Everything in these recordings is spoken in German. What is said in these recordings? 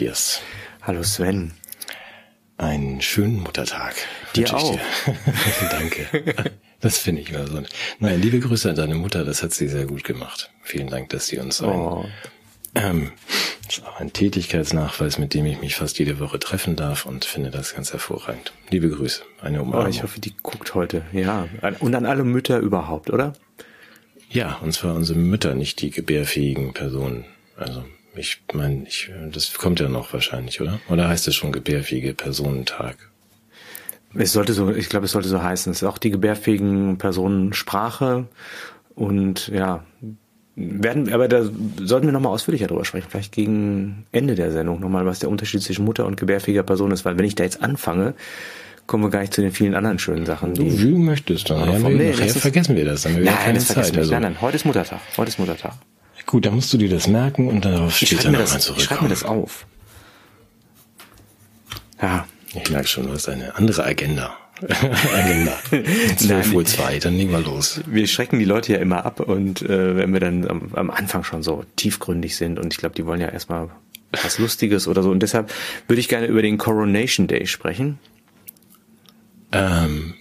Hallo Matthias. Hallo Sven. Einen schönen Muttertag. Dir auch. Dir. Danke. Das finde ich immer so. Naja, liebe Grüße an deine Mutter, das hat sie sehr gut gemacht. Vielen Dank, dass sie uns oh. ein, ähm, das ist auch ein Tätigkeitsnachweis, mit dem ich mich fast jede Woche treffen darf und finde das ganz hervorragend. Liebe Grüße, eine Umarmung. Oh, ich hoffe, die guckt heute, ja. Und an alle Mütter überhaupt, oder? Ja, und zwar unsere Mütter, nicht die gebärfähigen Personen. Also ich meine, ich, das kommt ja noch wahrscheinlich, oder? Oder heißt es schon gebärfähige Personentag? Es sollte so, ich glaube, es sollte so heißen. Es ist auch die gebärfähigen Personen Sprache und ja, werden, aber da sollten wir nochmal ausführlicher drüber sprechen, vielleicht gegen Ende der Sendung nochmal, was der Unterschied zwischen Mutter und gebärfähiger Person ist, weil wenn ich da jetzt anfange, kommen wir gar nicht zu den vielen anderen schönen Sachen. Du, wie möchtest, dann ja, nee, nachher vergessen wir das, dann haben wir nein, keine das Zeit. Also. Nein, nein, heute ist Muttertag, heute ist Muttertag. Gut, dann musst du dir das merken und darauf später nochmal zurück. Ich schreibe mir das auf. Ja. Ich merke schon, du hast eine andere Agenda. Agenda. 12 Uhr zwei, dann legen wir los. Wir schrecken die Leute ja immer ab und äh, wenn wir dann am, am Anfang schon so tiefgründig sind und ich glaube, die wollen ja erstmal was Lustiges oder so und deshalb würde ich gerne über den Coronation Day sprechen. Ähm,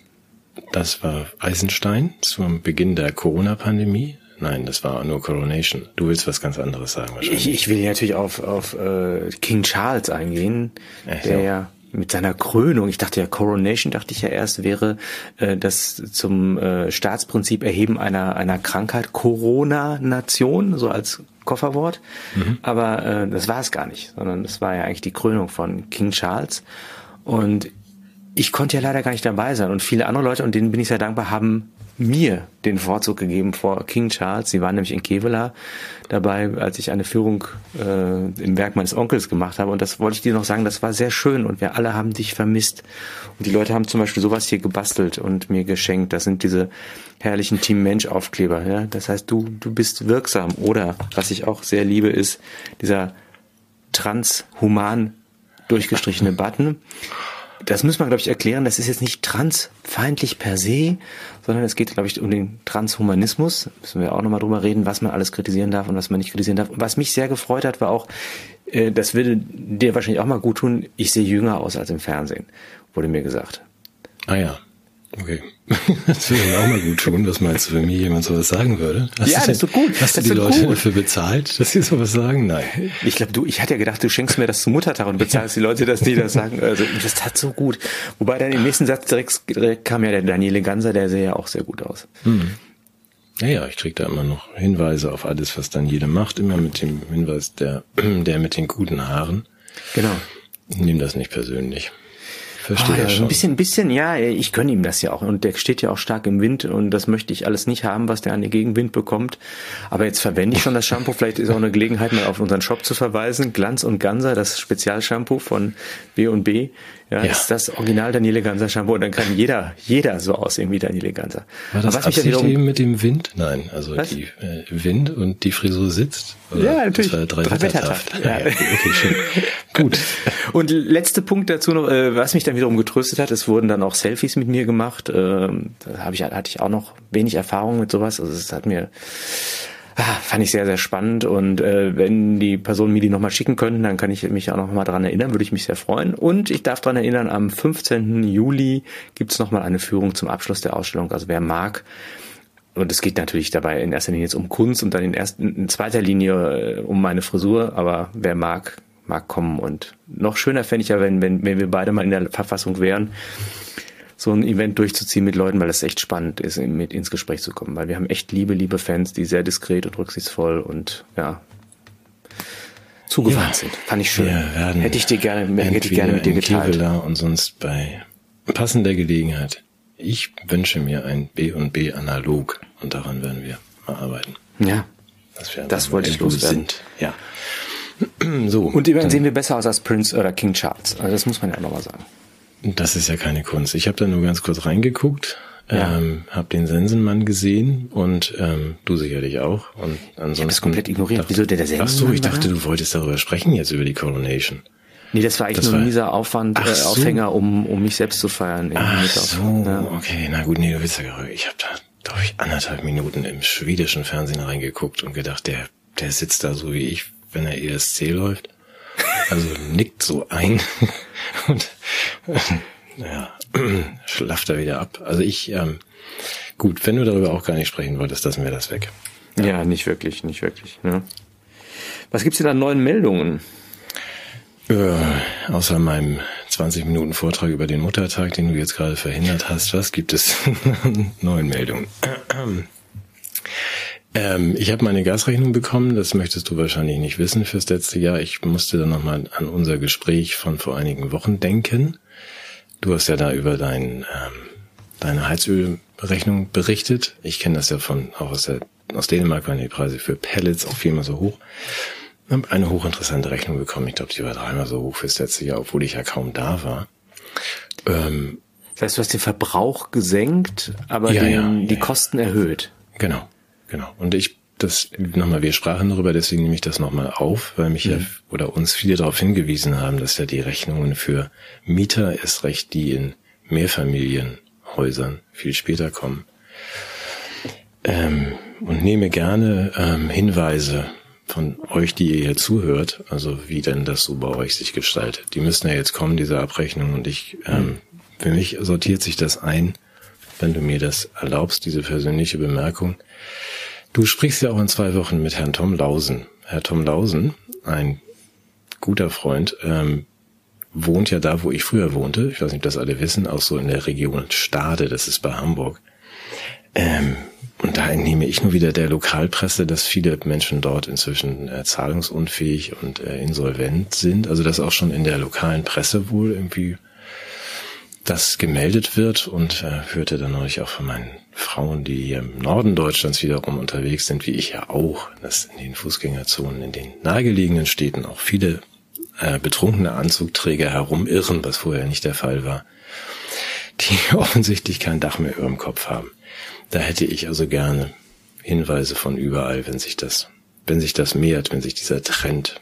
das war Eisenstein zum Beginn der Corona-Pandemie. Nein, das war nur Coronation. Du willst was ganz anderes sagen wahrscheinlich. Ich, ich will natürlich auf, auf äh, King Charles eingehen, Echt, der ja mit seiner Krönung, ich dachte ja Coronation, dachte ich ja erst, wäre äh, das zum äh, Staatsprinzip Erheben einer, einer Krankheit Corona-Nation, so als Kofferwort. Mhm. Aber äh, das war es gar nicht, sondern das war ja eigentlich die Krönung von King Charles. Und ich konnte ja leider gar nicht dabei sein. Und viele andere Leute, und denen bin ich sehr dankbar, haben mir den Vorzug gegeben vor King Charles. Sie waren nämlich in Kevela dabei, als ich eine Führung äh, im Werk meines Onkels gemacht habe. Und das wollte ich dir noch sagen, das war sehr schön und wir alle haben dich vermisst. Und die Leute haben zum Beispiel sowas hier gebastelt und mir geschenkt. Das sind diese herrlichen Team Mensch Aufkleber. Ja? Das heißt, du, du bist wirksam. Oder, was ich auch sehr liebe, ist dieser transhuman durchgestrichene Button das muss man, glaube ich, erklären. Das ist jetzt nicht transfeindlich per se, sondern es geht, glaube ich, um den Transhumanismus. Müssen wir auch nochmal drüber reden, was man alles kritisieren darf und was man nicht kritisieren darf. Was mich sehr gefreut hat, war auch, äh, das würde dir wahrscheinlich auch mal gut tun, ich sehe jünger aus als im Fernsehen, wurde mir gesagt. Ah ja. Okay. Das würde mir auch mal gut tun. Was meinst du, wenn mir jemand sowas sagen würde? Hast ja, das tut gut. Hast du die Leute gut. dafür bezahlt, dass sie sowas sagen? Nein. Ich glaube, du, ich hatte ja gedacht, du schenkst mir das zum Muttertag und bezahlst die Leute, dass die das sagen. Also, das tat so gut. Wobei dann im nächsten Satz direkt, direkt kam ja der Daniele Ganser, der sähe ja auch sehr gut aus. Hm. Naja, ich krieg da immer noch Hinweise auf alles, was Daniele macht, immer mit dem Hinweis der, der mit den guten Haaren. Genau. Ich nehme das nicht persönlich verstehe ah, ja, schon. Ein bisschen, ein bisschen, ja, ich gönne ihm das ja auch. Und der steht ja auch stark im Wind und das möchte ich alles nicht haben, was der an den Gegenwind bekommt. Aber jetzt verwende ich schon das Shampoo. Vielleicht ist auch eine Gelegenheit, mal auf unseren Shop zu verweisen. Glanz und Ganser, das Spezialshampoo von B&B. Ja, ja, ist das Original Daniele Ganser Shampoo und dann kann jeder, jeder so aussehen wie Daniele Ganser. War das was Absicht wiederum, eben mit dem Wind? Nein, also was? die äh, Wind und die Frisur sitzt? Ja, natürlich. Das war drei, drei Wettertaft. Ja. ja. okay, schön. Gut. Und letzter Punkt dazu noch, äh, was mich dann wiederum getröstet hat, es wurden dann auch Selfies mit mir gemacht. Ähm, da habe ich, hatte ich auch noch wenig Erfahrung mit sowas. Also es hat mir Ah, fand ich sehr, sehr spannend. Und äh, wenn die Personen mir die nochmal schicken könnten, dann kann ich mich auch nochmal dran erinnern, würde ich mich sehr freuen. Und ich darf dran erinnern, am 15. Juli gibt's nochmal eine Führung zum Abschluss der Ausstellung. Also wer mag, und es geht natürlich dabei in erster Linie jetzt um Kunst und dann in, erster, in zweiter Linie äh, um meine Frisur, aber wer mag, mag kommen. Und noch schöner fände ich ja, wenn, wenn, wenn wir beide mal in der Verfassung wären, so ein Event durchzuziehen mit Leuten, weil das echt spannend ist, mit ins Gespräch zu kommen. Weil wir haben echt liebe, liebe Fans, die sehr diskret und rücksichtsvoll und ja zugewandt ja, sind. Fand ich schön. hätte ich dir gerne, hätte ich gerne mit dir geteilt. Kevela und sonst bei passender Gelegenheit. Ich wünsche mir ein B und B analog und daran werden wir mal arbeiten. Ja. Das, das wollte ich loswerden. Sind. Ja. so. Und immerhin sehen wir besser aus als Prince oder King Charles. Also das muss man ja nochmal sagen. Das ist ja keine Kunst. Ich habe da nur ganz kurz reingeguckt, ja. ähm, habe den Sensenmann gesehen und ähm, du sicherlich auch. Und ansonsten ich das komplett ignoriert. Wieso der, der Sensenmann? Ach so, ich dachte, du wolltest darüber sprechen jetzt über die Coronation. Nee, das war eigentlich das nur war, dieser Aufwand, äh, so. Aufhänger, um, um mich selbst zu feiern. Ach so, ja. okay, na gut, nee, du willst ja, ich habe da, glaube ich, anderthalb Minuten im schwedischen Fernsehen reingeguckt und gedacht, der, der sitzt da so wie ich, wenn er ESC läuft. Also nickt so ein und ja, schlafft er wieder ab. Also ich, ähm, gut, wenn du darüber auch gar nicht sprechen wolltest, lassen wir das weg. Ja, ja nicht wirklich, nicht wirklich. Ne? Was gibt's denn an neuen Meldungen? Äh, außer meinem 20 Minuten Vortrag über den Muttertag, den du jetzt gerade verhindert hast, was gibt es neuen Meldungen? Ähm, ich habe meine Gasrechnung bekommen, das möchtest du wahrscheinlich nicht wissen fürs letzte Jahr. Ich musste dann nochmal an unser Gespräch von vor einigen Wochen denken. Du hast ja da über dein, ähm, deine Heizölrechnung berichtet. Ich kenne das ja von auch aus, der, aus Dänemark waren die Preise für Pellets auch viermal so hoch. Ich habe eine hochinteressante Rechnung bekommen. Ich glaube, die war dreimal so hoch fürs letzte Jahr, obwohl ich ja kaum da war. Ähm, das heißt, du hast den Verbrauch gesenkt, aber ja, den, ja, die ja, Kosten erhöht. Genau, genau. Und ich das nochmal, wir sprachen darüber, deswegen nehme ich das nochmal auf, weil mich mhm. ja oder uns viele darauf hingewiesen haben, dass ja die Rechnungen für Mieter erst recht die in Mehrfamilienhäusern viel später kommen. Ähm, und nehme gerne ähm, Hinweise von euch, die ihr hier zuhört, also wie denn das so bei euch sich gestaltet. Die müssen ja jetzt kommen, diese Abrechnung, und ich, ähm, mhm. für mich sortiert sich das ein, wenn du mir das erlaubst, diese persönliche Bemerkung Du sprichst ja auch in zwei Wochen mit Herrn Tom Lausen. Herr Tom Lausen, ein guter Freund, ähm, wohnt ja da, wo ich früher wohnte. Ich weiß nicht, ob das alle wissen, auch so in der Region Stade, das ist bei Hamburg. Ähm, und da entnehme ich nur wieder der Lokalpresse, dass viele Menschen dort inzwischen äh, zahlungsunfähig und äh, insolvent sind. Also dass auch schon in der lokalen Presse wohl irgendwie das gemeldet wird und äh, hörte dann neulich auch von meinen Frauen, die hier im Norden Deutschlands wiederum unterwegs sind, wie ich ja auch, dass in den Fußgängerzonen in den nahegelegenen Städten auch viele äh, betrunkene Anzugträger herumirren, was vorher nicht der Fall war, die offensichtlich kein Dach mehr über dem Kopf haben. Da hätte ich also gerne Hinweise von überall, wenn sich das, wenn sich das mehrt, wenn sich dieser Trend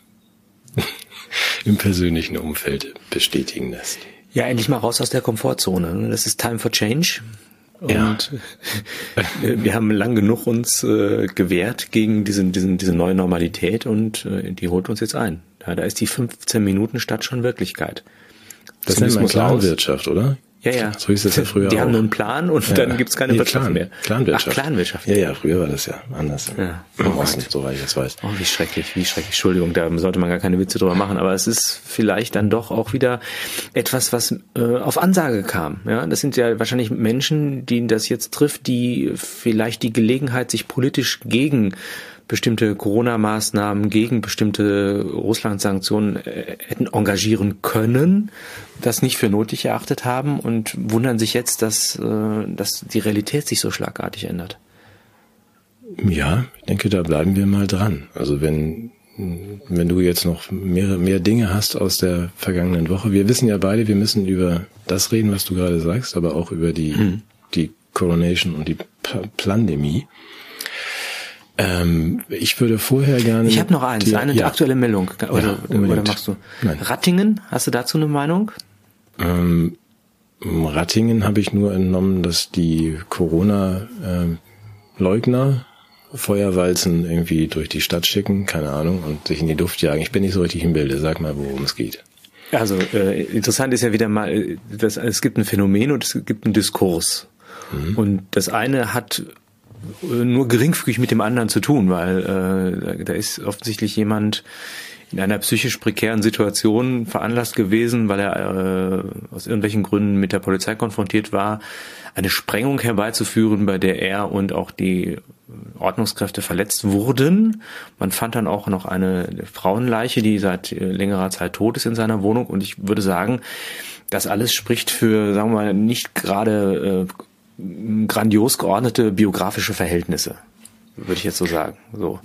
im persönlichen Umfeld bestätigen lässt. Ja, endlich mal raus aus der Komfortzone. Das ist Time for Change. Und ja. wir haben lang genug uns äh, gewehrt gegen diesen, diesen, diese neue Normalität und äh, die holt uns jetzt ein. Ja, da ist die 15 Minuten Stadt schon Wirklichkeit. Das ist eine Planwirtschaft, oder? Ja, ja. So hieß das ja früher Die auch. haben nur einen Plan und ja. dann gibt's keine nee, Wirtschaft Plan, mehr. Planwirtschaft. Ach, Planwirtschaft. Ja, ja, früher war das ja anders. Ja. Im oh Osten, soweit ich das weiß. Oh, wie schrecklich, wie schrecklich. Entschuldigung, da sollte man gar keine Witze drüber machen, aber es ist vielleicht dann doch auch wieder etwas, was äh, auf Ansage kam. Ja, das sind ja wahrscheinlich Menschen, die das jetzt trifft, die vielleicht die Gelegenheit, sich politisch gegen bestimmte Corona-Maßnahmen gegen bestimmte Russland-Sanktionen äh, hätten engagieren können, das nicht für nötig erachtet haben und wundern sich jetzt, dass, äh, dass die Realität sich so schlagartig ändert. Ja, ich denke, da bleiben wir mal dran. Also wenn wenn du jetzt noch mehr, mehr Dinge hast aus der vergangenen Woche. Wir wissen ja beide, wir müssen über das reden, was du gerade sagst, aber auch über die, hm. die Coronation und die P Plandemie. Ähm, ich würde vorher gerne. Ich habe noch eins, die, eine ja. aktuelle Meldung. Oder, ja, oder machst du? Nein. Rattingen, hast du dazu eine Meinung? Ähm, Rattingen habe ich nur entnommen, dass die Corona-Leugner äh, Feuerwalzen irgendwie durch die Stadt schicken, keine Ahnung, und sich in die Luft jagen. Ich bin nicht so richtig im Bilde. Sag mal, worum es geht. Also äh, interessant ist ja wieder mal, äh, dass, es gibt ein Phänomen und es gibt einen Diskurs. Mhm. Und das eine hat nur geringfügig mit dem anderen zu tun, weil äh, da ist offensichtlich jemand in einer psychisch prekären Situation veranlasst gewesen, weil er äh, aus irgendwelchen Gründen mit der Polizei konfrontiert war, eine Sprengung herbeizuführen, bei der er und auch die Ordnungskräfte verletzt wurden. Man fand dann auch noch eine Frauenleiche, die seit längerer Zeit tot ist in seiner Wohnung. Und ich würde sagen, das alles spricht für, sagen wir mal, nicht gerade äh, grandios geordnete biografische Verhältnisse, würde ich jetzt so sagen. So.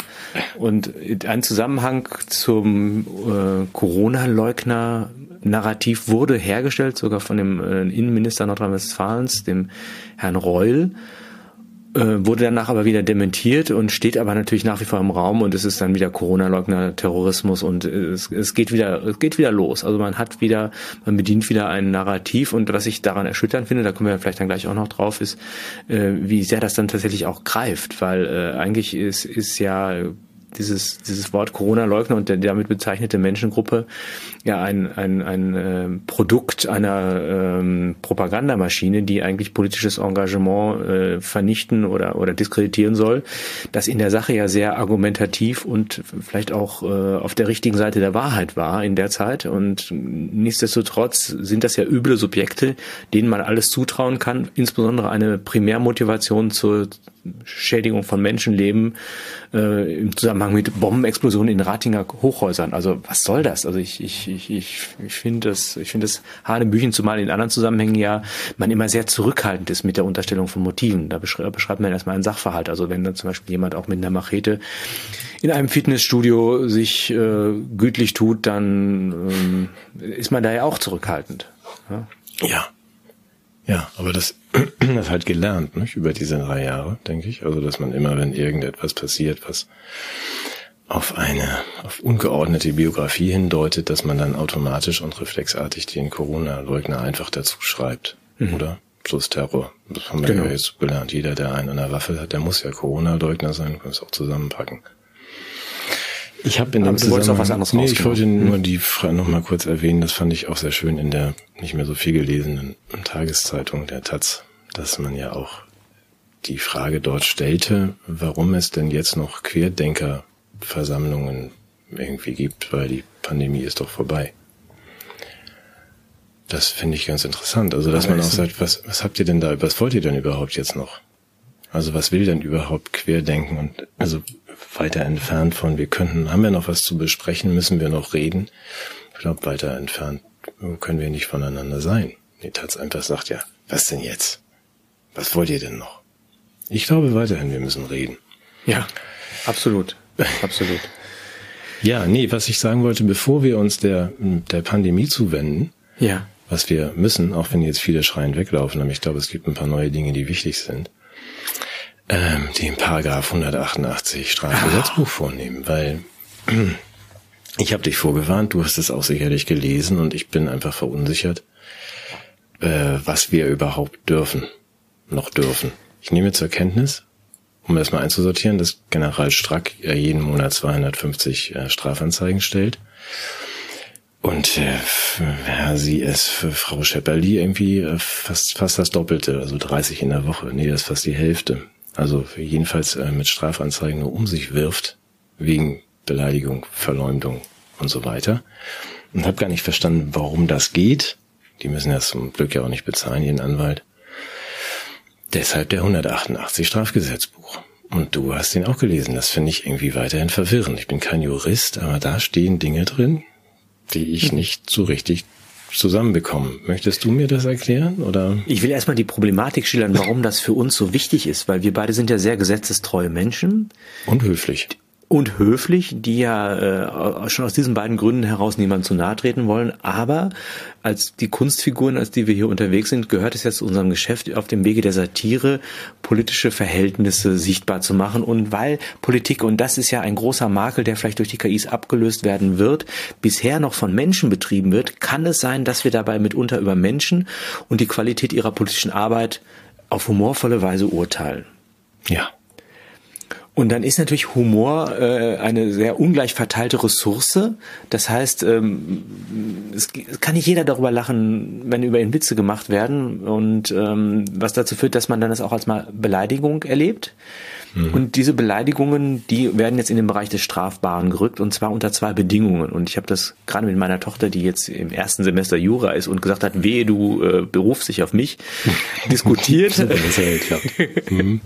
Und ein Zusammenhang zum äh, Corona-Leugner-Narrativ wurde hergestellt, sogar von dem äh, Innenminister Nordrhein-Westfalens, dem Herrn Reul wurde danach aber wieder dementiert und steht aber natürlich nach wie vor im Raum und es ist dann wieder Corona-Leugner, Terrorismus und es, es geht wieder, es geht wieder los. Also man hat wieder, man bedient wieder ein Narrativ und was ich daran erschütternd finde, da kommen wir vielleicht dann gleich auch noch drauf, ist, äh, wie sehr das dann tatsächlich auch greift, weil äh, eigentlich ist, ist ja dieses, dieses Wort Corona-Leugner und der damit bezeichnete Menschengruppe ja ein, ein, ein äh, Produkt einer ähm, Propagandamaschine, die eigentlich politisches Engagement äh, vernichten oder, oder diskreditieren soll, das in der Sache ja sehr argumentativ und vielleicht auch äh, auf der richtigen Seite der Wahrheit war in der Zeit. Und nichtsdestotrotz sind das ja üble Subjekte, denen man alles zutrauen kann, insbesondere eine Primärmotivation zur Schädigung von Menschenleben äh, im Zusammenhang mit Bombenexplosionen in Ratinger Hochhäusern. Also was soll das? Also ich ich ich ich, finde das ich finde das Hanebüchen, zumal in anderen Zusammenhängen ja man immer sehr zurückhaltend ist mit der Unterstellung von Motiven. Da beschreibt, beschreibt man erstmal einen Sachverhalt. Also wenn dann zum Beispiel jemand auch mit einer Machete in einem Fitnessstudio sich äh, gütlich tut, dann ähm, ist man da ja auch zurückhaltend. Ja. ja. Ja, aber das, das halt gelernt, nicht? Über diese drei Jahre, denke ich. Also, dass man immer, wenn irgendetwas passiert, was auf eine, auf ungeordnete Biografie hindeutet, dass man dann automatisch und reflexartig den Corona-Leugner einfach dazu schreibt. Mhm. Oder? Plus Terror. Das haben wir genau. ja jetzt gelernt. Jeder, der einen an der Waffe hat, der muss ja Corona-Leugner sein, kann es auch zusammenpacken. Ich habe in dem Zusammenhang, was anderes nee, ich wollte nur hm. die Frage noch mal kurz erwähnen, das fand ich auch sehr schön in der nicht mehr so viel gelesenen Tageszeitung der Taz, dass man ja auch die Frage dort stellte, warum es denn jetzt noch Querdenkerversammlungen irgendwie gibt, weil die Pandemie ist doch vorbei. Das finde ich ganz interessant. Also, dass man auch sagt, was, was habt ihr denn da, was wollt ihr denn überhaupt jetzt noch? Also, was will denn überhaupt Querdenken? Und, also, weiter entfernt von, wir könnten, haben wir noch was zu besprechen, müssen wir noch reden. Ich glaube, weiter entfernt können wir nicht voneinander sein. Die Taz einfach sagt, ja, was denn jetzt? Was wollt ihr denn noch? Ich glaube weiterhin, wir müssen reden. Ja, absolut. Absolut. ja, nee, was ich sagen wollte, bevor wir uns der, der Pandemie zuwenden, ja. was wir müssen, auch wenn jetzt viele schreien weglaufen, aber ich glaube, es gibt ein paar neue Dinge, die wichtig sind, ähm, den Paragraph 188 Strafgesetzbuch vornehmen, weil ich habe dich vorgewarnt, du hast es auch sicherlich gelesen und ich bin einfach verunsichert, äh, was wir überhaupt dürfen, noch dürfen. Ich nehme zur Kenntnis, um erstmal einzusortieren, dass General Strack jeden Monat 250 äh, Strafanzeigen stellt. Und äh, sie ist für Frau Schepperli irgendwie äh, fast, fast das Doppelte, also 30 in der Woche. Nee, das ist fast die Hälfte also jedenfalls äh, mit Strafanzeigen nur um sich wirft, wegen Beleidigung, Verleumdung und so weiter. Und habe gar nicht verstanden, warum das geht. Die müssen ja zum Glück ja auch nicht bezahlen, ihren Anwalt. Deshalb der 188 Strafgesetzbuch. Und du hast den auch gelesen. Das finde ich irgendwie weiterhin verwirrend. Ich bin kein Jurist, aber da stehen Dinge drin, die ich nicht so richtig zusammenbekommen. Möchtest du mir das erklären oder? Ich will erstmal die Problematik schildern, warum das für uns so wichtig ist, weil wir beide sind ja sehr gesetzestreue Menschen. Und höflich und höflich, die ja äh, schon aus diesen beiden Gründen heraus niemand zu nahe treten wollen. Aber als die Kunstfiguren, als die wir hier unterwegs sind, gehört es jetzt zu unserem Geschäft auf dem Wege der Satire, politische Verhältnisse sichtbar zu machen. Und weil Politik, und das ist ja ein großer Makel, der vielleicht durch die KIs abgelöst werden wird, bisher noch von Menschen betrieben wird, kann es sein, dass wir dabei mitunter über Menschen und die Qualität ihrer politischen Arbeit auf humorvolle Weise urteilen. Ja. Und dann ist natürlich Humor äh, eine sehr ungleich verteilte Ressource. Das heißt, ähm, es, kann nicht jeder darüber lachen, wenn über ihn Witze gemacht werden. Und ähm, was dazu führt, dass man dann das auch als mal Beleidigung erlebt. Mhm. Und diese Beleidigungen, die werden jetzt in den Bereich des Strafbaren gerückt und zwar unter zwei Bedingungen. Und ich habe das gerade mit meiner Tochter, die jetzt im ersten Semester Jura ist und gesagt hat, wehe, du äh, berufst dich auf mich, diskutiert. mhm.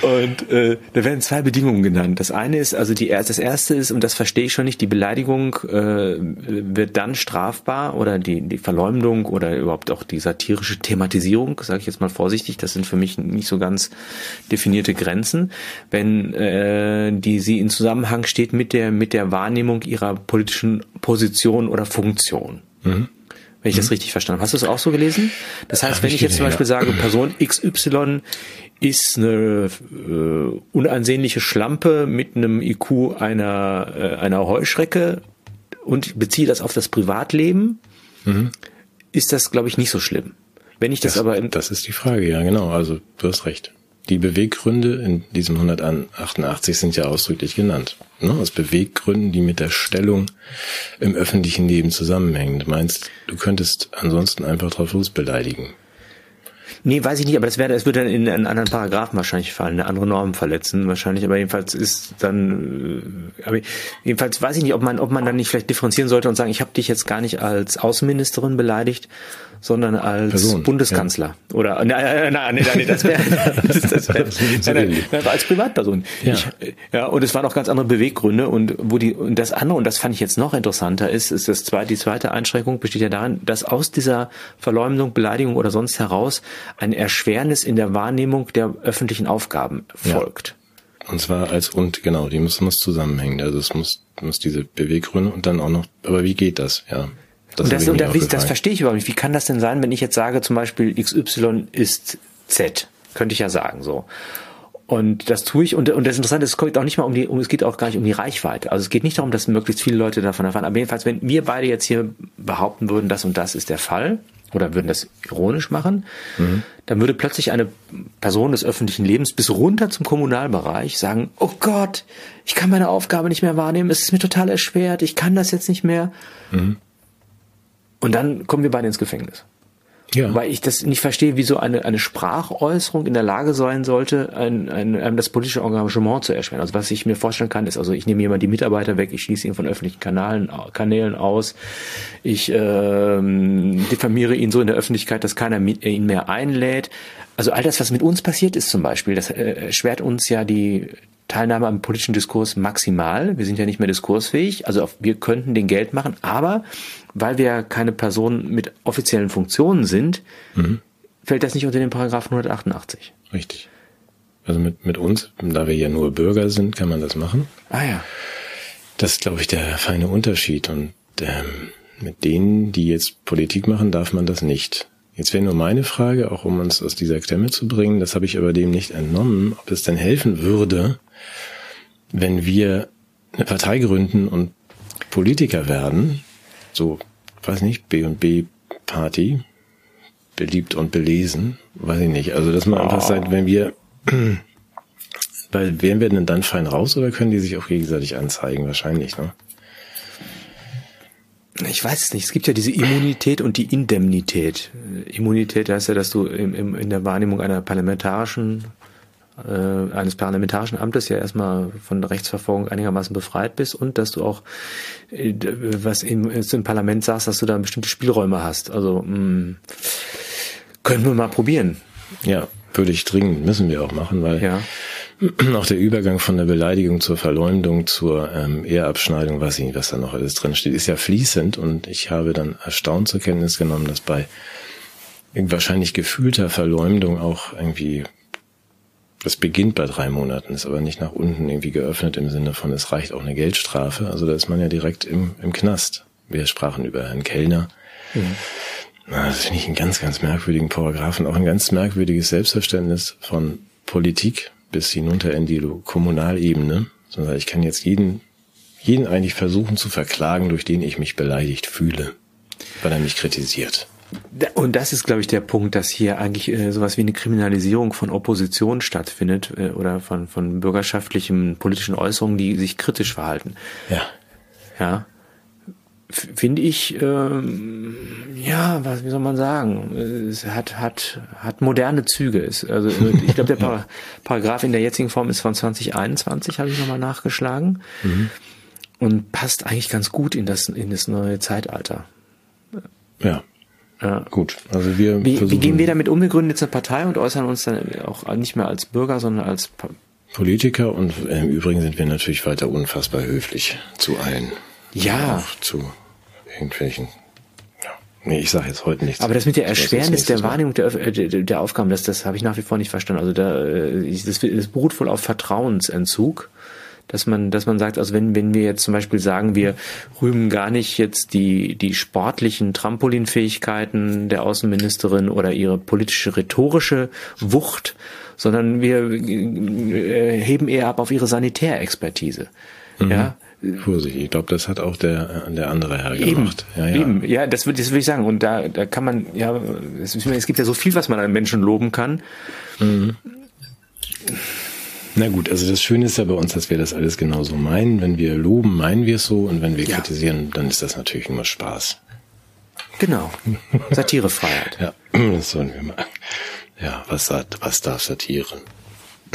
Und äh, da werden zwei Bedingungen genannt. Das eine ist, also die das erste ist, und das verstehe ich schon nicht, die Beleidigung äh, wird dann strafbar oder die, die Verleumdung oder überhaupt auch die satirische Thematisierung, sage ich jetzt mal vorsichtig, das sind für mich nicht so ganz definierte Grenzen Grenzen, wenn äh, die sie in Zusammenhang steht mit der mit der Wahrnehmung ihrer politischen Position oder Funktion. Mhm. Wenn ich mhm. das richtig verstanden habe. Hast du es auch so gelesen? Das heißt, Hab wenn ich, jetzt zum Beispiel ja. sage, Person XY ist eine äh, unansehnliche Schlampe mit einem IQ einer, äh, einer Heuschrecke und beziehe das auf das Privatleben, mhm. ist das, glaube ich, nicht so schlimm. Wenn ich das, das aber... das ist die Frage, ja, genau. Also du hast recht. Die Beweggründe in diesem 188 sind ja ausdrücklich genannt. Ne? Aus Beweggründen, die mit der Stellung im öffentlichen Leben zusammenhängen. Du meinst, du könntest ansonsten einfach drauf losbeleidigen. Nee, weiß ich nicht, aber das wäre, es würde dann in einen anderen Paragraphen wahrscheinlich fallen, eine andere Norm verletzen wahrscheinlich, aber jedenfalls ist dann, äh, aber jedenfalls weiß ich nicht, ob man, ob man dann nicht vielleicht differenzieren sollte und sagen, ich habe dich jetzt gar nicht als Außenministerin beleidigt, sondern als Person, Bundeskanzler ja. oder nein, nein, nein, nein, das wäre wär, als Privatperson. Ja. Ich, ja, und es waren auch ganz andere Beweggründe und wo die und das andere und das fand ich jetzt noch interessanter ist, ist das zweite die zweite Einschränkung besteht ja darin, dass aus dieser Verleumdung, Beleidigung oder sonst heraus ein Erschwernis in der Wahrnehmung der öffentlichen Aufgaben folgt. Ja. Und zwar als und genau, die muss muss zusammenhängen. Also es muss muss diese Beweggründe und dann auch noch. Aber wie geht das? Ja. Das und das, und das, das verstehe ich überhaupt nicht. Wie kann das denn sein, wenn ich jetzt sage, zum Beispiel XY ist Z? Könnte ich ja sagen, so. Und das tue ich. Und, und das Interessante ist, es geht auch nicht mal um die, um, es geht auch gar nicht um die Reichweite. Also es geht nicht darum, dass möglichst viele Leute davon erfahren. Aber jedenfalls, wenn wir beide jetzt hier behaupten würden, das und das ist der Fall, oder würden das ironisch machen, mhm. dann würde plötzlich eine Person des öffentlichen Lebens bis runter zum Kommunalbereich sagen, oh Gott, ich kann meine Aufgabe nicht mehr wahrnehmen, es ist mir total erschwert, ich kann das jetzt nicht mehr. Mhm. Und dann kommen wir beide ins Gefängnis. Ja. Weil ich das nicht verstehe, wie so eine, eine Sprachäußerung in der Lage sein sollte, ein, ein, ein, das politische Engagement zu erschweren. Also was ich mir vorstellen kann, ist, also ich nehme jemand die Mitarbeiter weg, ich schließe ihn von öffentlichen Kanälen, Kanälen aus, ich ähm, diffamiere ihn so in der Öffentlichkeit, dass keiner mit, ihn mehr einlädt. Also all das, was mit uns passiert ist zum Beispiel, das äh, erschwert uns ja die Teilnahme am politischen Diskurs maximal. Wir sind ja nicht mehr diskursfähig. Also wir könnten den Geld machen, aber weil wir keine Person mit offiziellen Funktionen sind, mhm. fällt das nicht unter den Paragraphen 188. Richtig. Also mit, mit uns, da wir ja nur Bürger sind, kann man das machen. Ah ja. Das ist, glaube ich, der feine Unterschied. Und ähm, mit denen, die jetzt Politik machen, darf man das nicht. Jetzt wäre nur meine Frage, auch um uns aus dieser Klemme zu bringen, das habe ich aber dem nicht entnommen, ob es denn helfen würde, wenn wir eine Partei gründen und Politiker werden, so, weiß nicht, B und B Party, beliebt und belesen, weiß ich nicht. Also, dass man oh. einfach sagt, wenn wir, weil, wären wir denn dann fein raus oder können die sich auch gegenseitig anzeigen? Wahrscheinlich, ne? Ich weiß es nicht. Es gibt ja diese Immunität und die Indemnität. Immunität heißt ja, dass du im, im, in der Wahrnehmung einer parlamentarischen äh, eines parlamentarischen Amtes ja erstmal von Rechtsverfolgung einigermaßen befreit bist und dass du auch, äh, was im, im Parlament sagst, dass du da bestimmte Spielräume hast. Also mh, mm, können wir mal probieren. Ja, würde ich dringend, müssen wir auch machen, weil ja. auch der Übergang von der Beleidigung zur Verleumdung, zur ähm, Ehrabschneidung, weiß ich nicht, was da noch alles drin steht, ist ja fließend und ich habe dann erstaunt zur Kenntnis genommen, dass bei wahrscheinlich gefühlter Verleumdung auch irgendwie das beginnt bei drei Monaten, ist aber nicht nach unten irgendwie geöffnet im Sinne von, es reicht auch eine Geldstrafe. Also da ist man ja direkt im, im Knast. Wir sprachen über Herrn Kellner. Mhm. Na, das finde ich einen ganz, ganz merkwürdigen Paragraphen, auch ein ganz merkwürdiges Selbstverständnis von Politik bis hinunter in die Kommunalebene. Sondern ich kann jetzt jeden, jeden eigentlich versuchen zu verklagen, durch den ich mich beleidigt fühle, weil er mich kritisiert. Und das ist, glaube ich, der Punkt, dass hier eigentlich äh, sowas wie eine Kriminalisierung von Opposition stattfindet äh, oder von, von bürgerschaftlichen politischen Äußerungen, die sich kritisch verhalten. Ja. Ja. Finde ich, ähm, ja, was, wie soll man sagen? Es hat, hat, hat moderne Züge. Es, also, ich glaube, der Par Paragraph in der jetzigen Form ist von 2021, habe ich nochmal nachgeschlagen. Mhm. Und passt eigentlich ganz gut in das, in das neue Zeitalter. Ja, ja. Gut, also wir wie, wie gehen wir damit um? Wir gründen jetzt eine Partei und äußern uns dann auch nicht mehr als Bürger, sondern als pa Politiker und im Übrigen sind wir natürlich weiter unfassbar höflich zu allen. Ja. Auch zu irgendwelchen Nee, ich sage jetzt heute nichts. Aber das mit der Erschwernis der Wahrnehmung der, äh, der, der Aufgaben, das, das habe ich nach wie vor nicht verstanden. Also da, äh, das, das beruht wohl auf Vertrauensentzug dass man, dass man sagt, also wenn, wenn wir jetzt zum Beispiel sagen, wir rühmen gar nicht jetzt die, die sportlichen Trampolinfähigkeiten der Außenministerin oder ihre politische rhetorische Wucht, sondern wir äh, heben eher ab auf ihre Sanitärexpertise. Mhm. Ja, Vorsicht, ich glaube, das hat auch der, der andere Herr gemacht. Eben, ja, ja. eben, ja, das würde das würd ich sagen. Und da, da kann man, ja, es, es gibt ja so viel, was man an Menschen loben kann. Mhm. Na gut, also das Schöne ist ja bei uns, dass wir das alles genauso meinen. Wenn wir loben, meinen wir es so und wenn wir ja. kritisieren, dann ist das natürlich immer Spaß. Genau. Satirefreiheit. ja, das sollen wir mal. Ja, was, was darf Satire?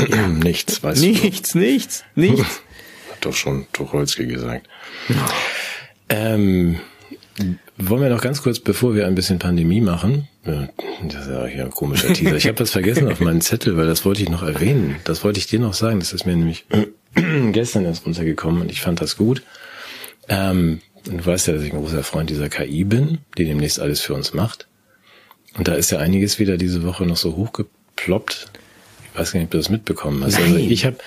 Ja. nichts, weißt nichts, du. Nichts, nichts, nichts. Hat doch schon Tucholsky gesagt. ähm, wollen wir noch ganz kurz, bevor wir ein bisschen Pandemie machen, äh, das ist ja hier ein komischer Teaser. Ich habe das vergessen auf meinen Zettel, weil das wollte ich noch erwähnen. Das wollte ich dir noch sagen. Das ist mir nämlich gestern erst runtergekommen und ich fand das gut. Ähm, du weißt ja, dass ich ein großer Freund dieser KI bin, die demnächst alles für uns macht. Und da ist ja einiges wieder diese Woche noch so hochgeploppt. Ich weiß gar nicht, ob du das mitbekommen hast. Also Nein. Also ich habe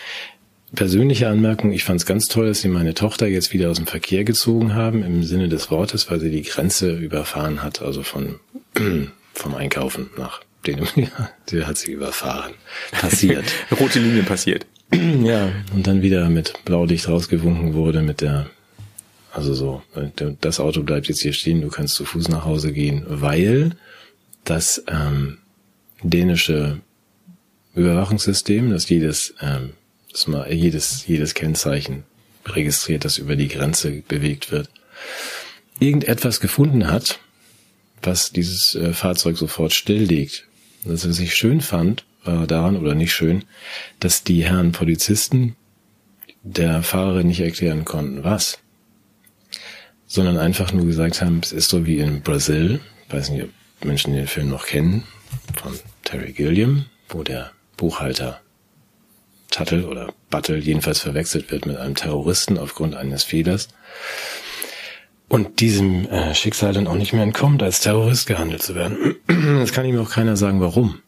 persönliche Anmerkung, ich fand es ganz toll, dass sie meine Tochter jetzt wieder aus dem Verkehr gezogen haben, im Sinne des Wortes, weil sie die Grenze überfahren hat, also von vom Einkaufen nach ja, die hat sie überfahren. Passiert. Rote Linie passiert. ja, und dann wieder mit Blaulicht rausgewunken wurde mit der, also so, das Auto bleibt jetzt hier stehen, du kannst zu Fuß nach Hause gehen, weil das ähm, dänische Überwachungssystem, das jedes ähm, dass man jedes, jedes Kennzeichen registriert, das über die Grenze bewegt wird, irgendetwas gefunden hat, was dieses äh, Fahrzeug sofort stilllegt. Das, was ich schön fand, war daran, oder nicht schön, dass die Herren Polizisten der Fahrerin nicht erklären konnten, was, sondern einfach nur gesagt haben, es ist so wie in Brasil, weiß nicht, ob Menschen den Film noch kennen, von Terry Gilliam, wo der Buchhalter Tuttle oder Buttle jedenfalls verwechselt wird mit einem Terroristen aufgrund eines Fehlers und diesem äh, Schicksal dann auch nicht mehr entkommt, als Terrorist gehandelt zu werden. Das kann ihm auch keiner sagen, warum.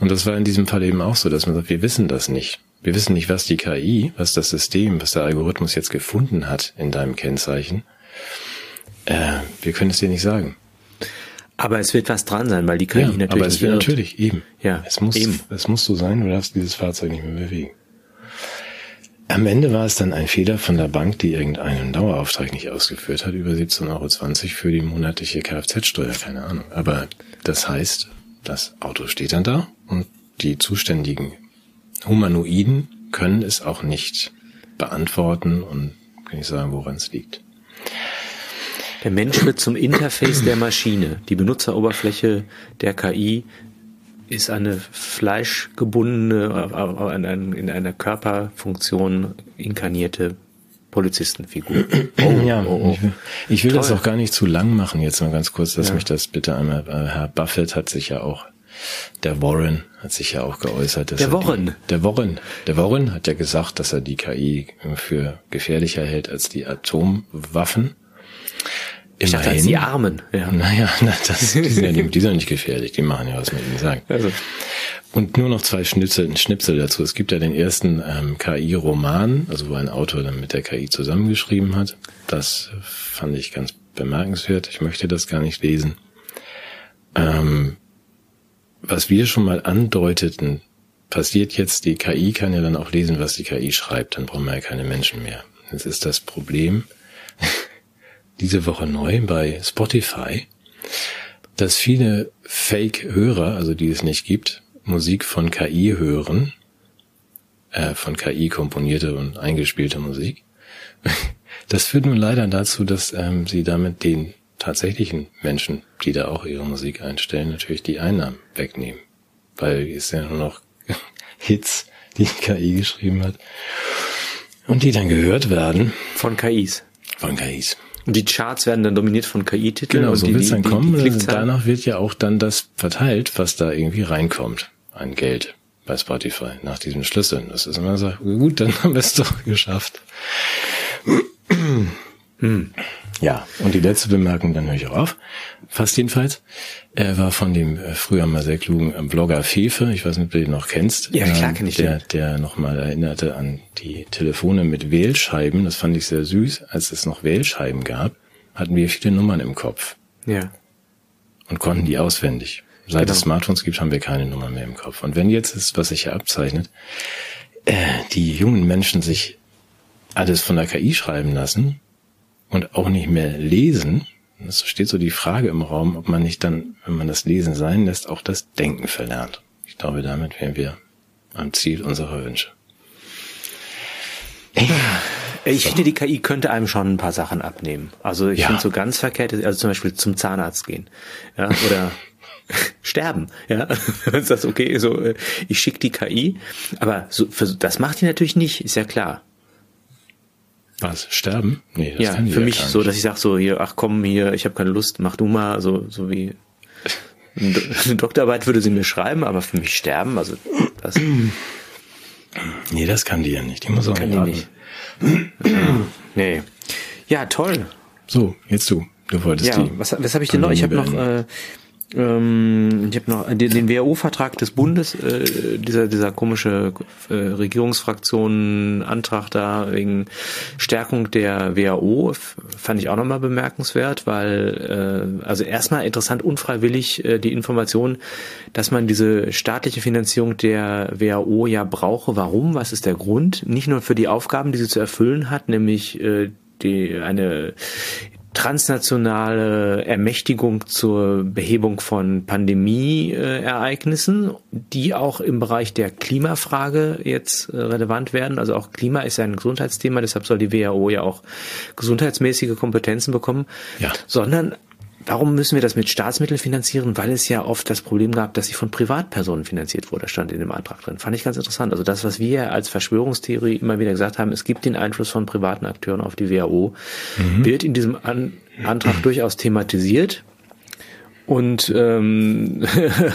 Und das war in diesem Fall eben auch so, dass man sagt, wir wissen das nicht. Wir wissen nicht, was die KI, was das System, was der Algorithmus jetzt gefunden hat in deinem Kennzeichen. Äh, wir können es dir nicht sagen. Aber es wird was dran sein, weil die KI ja, natürlich. Aber es wird natürlich eben. Ja, es muss, eben. es muss so sein, du darfst dieses Fahrzeug nicht mehr bewegen. Am Ende war es dann ein Fehler von der Bank, die irgendeinen Dauerauftrag nicht ausgeführt hat, über 17,20 Euro für die monatliche Kfz-Steuer, keine Ahnung. Aber das heißt, das Auto steht dann da und die zuständigen Humanoiden können es auch nicht beantworten und kann ich sagen, woran es liegt. Der Mensch wird zum Interface der Maschine. Die Benutzeroberfläche der KI ist eine fleischgebundene, in einer Körperfunktion inkarnierte Polizistenfigur. Oh, ja, oh, oh. ich will, ich will das auch gar nicht zu lang machen. Jetzt mal ganz kurz, dass ja. mich das bitte einmal, äh, Herr Buffett hat sich ja auch, der Warren hat sich ja auch geäußert. der Warren? Die, der Warren. Der Warren hat ja gesagt, dass er die KI für gefährlicher hält als die Atomwaffen. Ich dachte, die Armen. Ja. Naja, na, das, die, sind ja nicht, die sind ja nicht gefährlich, die machen ja, was man ihnen sagt. Also. Und nur noch zwei Schnipsel, Schnipsel dazu. Es gibt ja den ersten ähm, KI-Roman, also wo ein Autor dann mit der KI zusammengeschrieben hat. Das fand ich ganz bemerkenswert. Ich möchte das gar nicht lesen. Ähm, was wir schon mal andeuteten, passiert jetzt, die KI kann ja dann auch lesen, was die KI schreibt, dann brauchen wir ja keine Menschen mehr. Das ist das Problem diese Woche neu bei Spotify, dass viele Fake-Hörer, also die es nicht gibt, Musik von KI hören, äh, von KI komponierte und eingespielte Musik. Das führt nun leider dazu, dass ähm, sie damit den tatsächlichen Menschen, die da auch ihre Musik einstellen, natürlich die Einnahmen wegnehmen. Weil es ja nur noch Hits, die KI geschrieben hat. Und die dann gehört werden. Von KIs. Von KIs. Und die Charts werden dann dominiert von KI-Titeln. Genau, so wird es dann die, kommen. Die, danach wird ja auch dann das verteilt, was da irgendwie reinkommt an Geld bei Spotify nach diesem Schlüssel. Das ist immer so, gut, dann haben wir es doch geschafft. Hm. Ja, und die letzte Bemerkung, dann höre ich auch auf. Fast jedenfalls. Er war von dem äh, früher mal sehr klugen äh, Blogger Fefe, ich weiß nicht, ob du den noch kennst. Ja, klar kenne ich der, den. Der nochmal erinnerte an die Telefone mit Wählscheiben. Das fand ich sehr süß. Als es noch Wählscheiben gab, hatten wir viele Nummern im Kopf. Ja. Und konnten die auswendig. Seit genau. es Smartphones gibt, haben wir keine Nummer mehr im Kopf. Und wenn jetzt ist, was sich hier abzeichnet, äh, die jungen Menschen sich alles von der KI schreiben lassen, und auch nicht mehr lesen, es steht so die Frage im Raum, ob man nicht dann, wenn man das Lesen sein lässt, auch das Denken verlernt. Ich glaube, damit wären wir am Ziel unserer Wünsche. Ich finde, die KI könnte einem schon ein paar Sachen abnehmen. Also ich Ja. finde so ganz verkehrt, also zum Beispiel zum Zahnarzt gehen. Ja, oder sterben. Ja, wenn sagst, okay, so äh, ich schicke die KI, aber so, für, das macht die natürlich nicht, ist ja klar. Was? Sterben? Nee, das ja, kann für ja mich so, dass ich sage so hier, ach komm hier, ich habe keine Lust, mach du mal, so so wie eine Do- eine Doktorarbeit würde sie mir schreiben, aber für mich sterben, also das Nee, das kann die ja nicht. Die muss auch kann nicht die nicht. nee. Ja, toll. So, jetzt du. Du wolltest Ja, die. was, was habe ich denn noch? Ich habe noch, äh, ähm, ich habe noch den, den WHO-Vertrag des Bundes, äh, dieser dieser komische äh, Regierungsfraktionen Antrag da wegen Stärkung der WHO fand ich auch nochmal bemerkenswert, weil äh, also erstmal interessant unfreiwillig äh, die Information, dass man diese staatliche Finanzierung der WHO ja brauche. Warum? Was ist der Grund? Nicht nur für die Aufgaben, die sie zu erfüllen hat, nämlich äh, die eine transnationale Ermächtigung zur Behebung von Pandemieereignissen, die auch im Bereich der Klimafrage jetzt äh, relevant werden. Also auch Klima ist ja ein Gesundheitsthema, deshalb soll die WHO ja auch gesundheitsmäßige Kompetenzen bekommen. Ja. Sondern Warum müssen wir das mit Staatsmitteln finanzieren? Weil es ja oft das Problem gab, dass sie von Privatpersonen finanziert wurde, stand in dem Antrag drin. Fand ich ganz interessant. Also das, was wir als Verschwörungstheorie immer wieder gesagt haben, es gibt den Einfluss von privaten Akteuren auf die WHO, wird in diesem An Antrag durchaus thematisiert. Und ähm,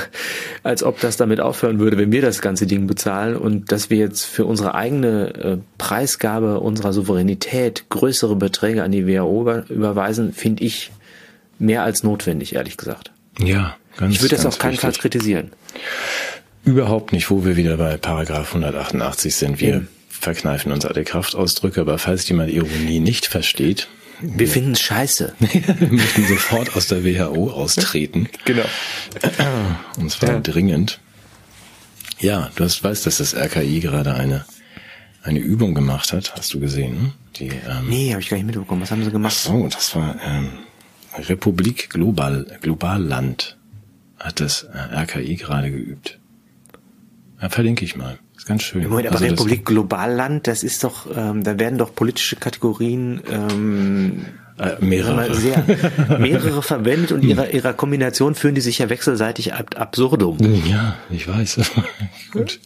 als ob das damit aufhören würde, wenn wir das ganze Ding bezahlen und dass wir jetzt für unsere eigene äh, Preisgabe unserer Souveränität größere Beträge an die WHO über überweisen, finde ich mehr als notwendig, ehrlich gesagt. Ja, ganz Ich würde das auf keinen Fall kritisieren. Überhaupt nicht, wo wir wieder bei Paragraph 188 sind. Wir Eben. verkneifen uns alle Kraftausdrücke, aber falls jemand Ironie nicht versteht, Wir finden es scheiße. wir möchten sofort aus der WHO austreten. Genau. Und zwar Ja. dringend. Ja, du hast, weißt, dass das RKI gerade eine, eine Übung gemacht hat, hast du gesehen, ne? Die, ähm, Nee, habe ich gar nicht mitbekommen. Was haben sie gemacht? so, das war ähm, Republik Global, Globalland hat das äh, RKI gerade geübt. Ja, verlinke ich mal. Ist ganz schön. Moment, aber Also das- Republik Globalland, das ist doch, ähm, da werden doch politische Kategorien ähm, Äh, mehrere. sehr, mehrere verwendet und ihrer, ihrer Kombination führen die sich ja wechselseitig ab absurdum. Ja, ich weiß. Gut.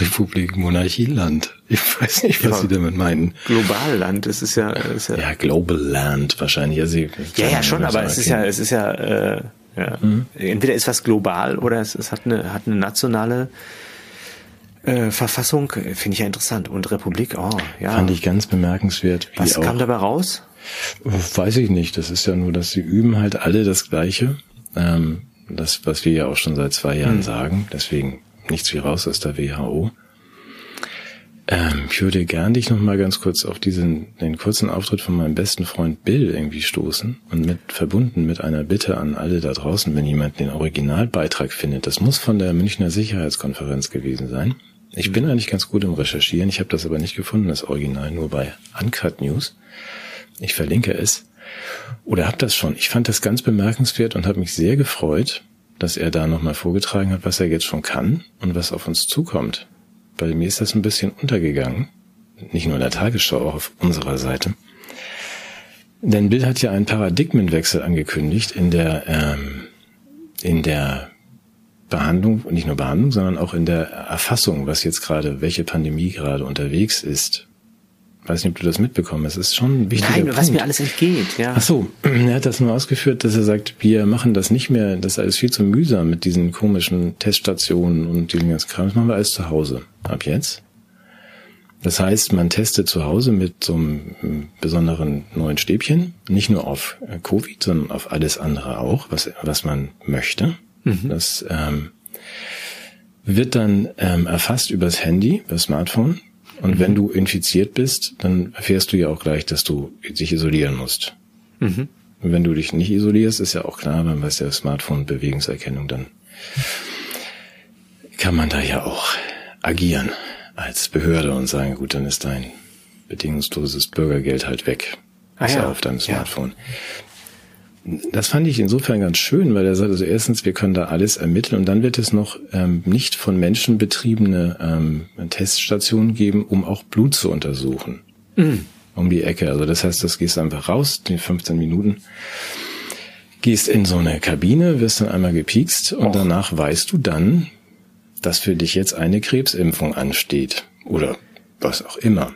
Republik Monarchieland. Ich weiß nicht, was Ja. sie damit meinen. Globalland, das ist ja, ist ja, Ja, Global Land wahrscheinlich. Also, ja, ja, schon, aber es ist ja, es ist ja, äh, ja. Mhm. entweder ist was global oder es, es hat eine, hat eine nationale äh, Verfassung, finde ich ja interessant. Und Republik, oh, ja. Fand ich ganz bemerkenswert. Was kam dabei raus? Weiß ich nicht. Das ist ja nur, dass sie üben halt alle das Gleiche. Ähm, das, was wir ja auch schon seit zwei. Jahren sagen. Deswegen nichts wie raus aus der WHO. Ähm, ich würde gern dich noch mal ganz kurz auf diesen, den kurzen Auftritt von meinem besten Freund Bill irgendwie stoßen und mit, verbunden mit einer Bitte an alle da draußen, wenn jemand den Originalbeitrag findet. Das muss von der Münchner Sicherheitskonferenz gewesen sein. Ich bin eigentlich ganz gut im Recherchieren. Ich habe das aber nicht gefunden, das Original, nur bei Uncut News. Ich verlinke es. Oder hab das schon. Ich fand das ganz bemerkenswert und habe mich sehr gefreut, dass er da nochmal vorgetragen hat, was er jetzt schon kann und was auf uns zukommt. Bei mir ist das ein bisschen untergegangen. Nicht nur in der Tagesschau, auch auf unserer Seite. Denn Bill hat ja einen Paradigmenwechsel angekündigt in der, ähm, in der Behandlung, nicht nur Behandlung, sondern auch in der Erfassung, was jetzt gerade, welche Pandemie gerade unterwegs ist. Weiß nicht, ob du das mitbekommen hast. Es ist schon ein wichtiger Nein, Punkt. was mir alles entgeht, ja. Ach so, er hat das nur ausgeführt, dass er sagt, wir machen das nicht mehr, das ist alles viel zu mühsam mit diesen komischen Teststationen und diesem ganzen Kram. Das machen wir alles zu Hause. Ab jetzt. Das heißt, man testet zu Hause mit so einem besonderen neuen Stäbchen, nicht nur auf äh, Covid, sondern auf alles andere auch, was, was man möchte. Das ähm, wird dann ähm, erfasst übers Handy, über Smartphone. Und wenn du infiziert bist, dann erfährst du ja auch gleich, dass du dich isolieren musst. Und wenn du dich nicht isolierst, ist ja auch klar, dann weiß der Smartphone Bewegungserkennung, dann kann man da ja auch agieren als Behörde und sagen, gut, dann ist dein bedingungsloses Bürgergeld halt weg. Ah ist ja, auf deinem ja. Das fand ich insofern ganz schön, weil er sagt, also erstens, wir können da alles ermitteln und dann wird es noch ähm, nicht von Menschen betriebene ähm, Teststationen geben, um auch Blut zu untersuchen. Mhm. Um die Ecke. Also das heißt, das gehst einfach raus, die 15 Minuten, gehst in so eine Kabine, wirst dann einmal gepiekst und Och. danach weißt du dann, dass für dich jetzt eine Krebsimpfung ansteht. Oder was auch immer.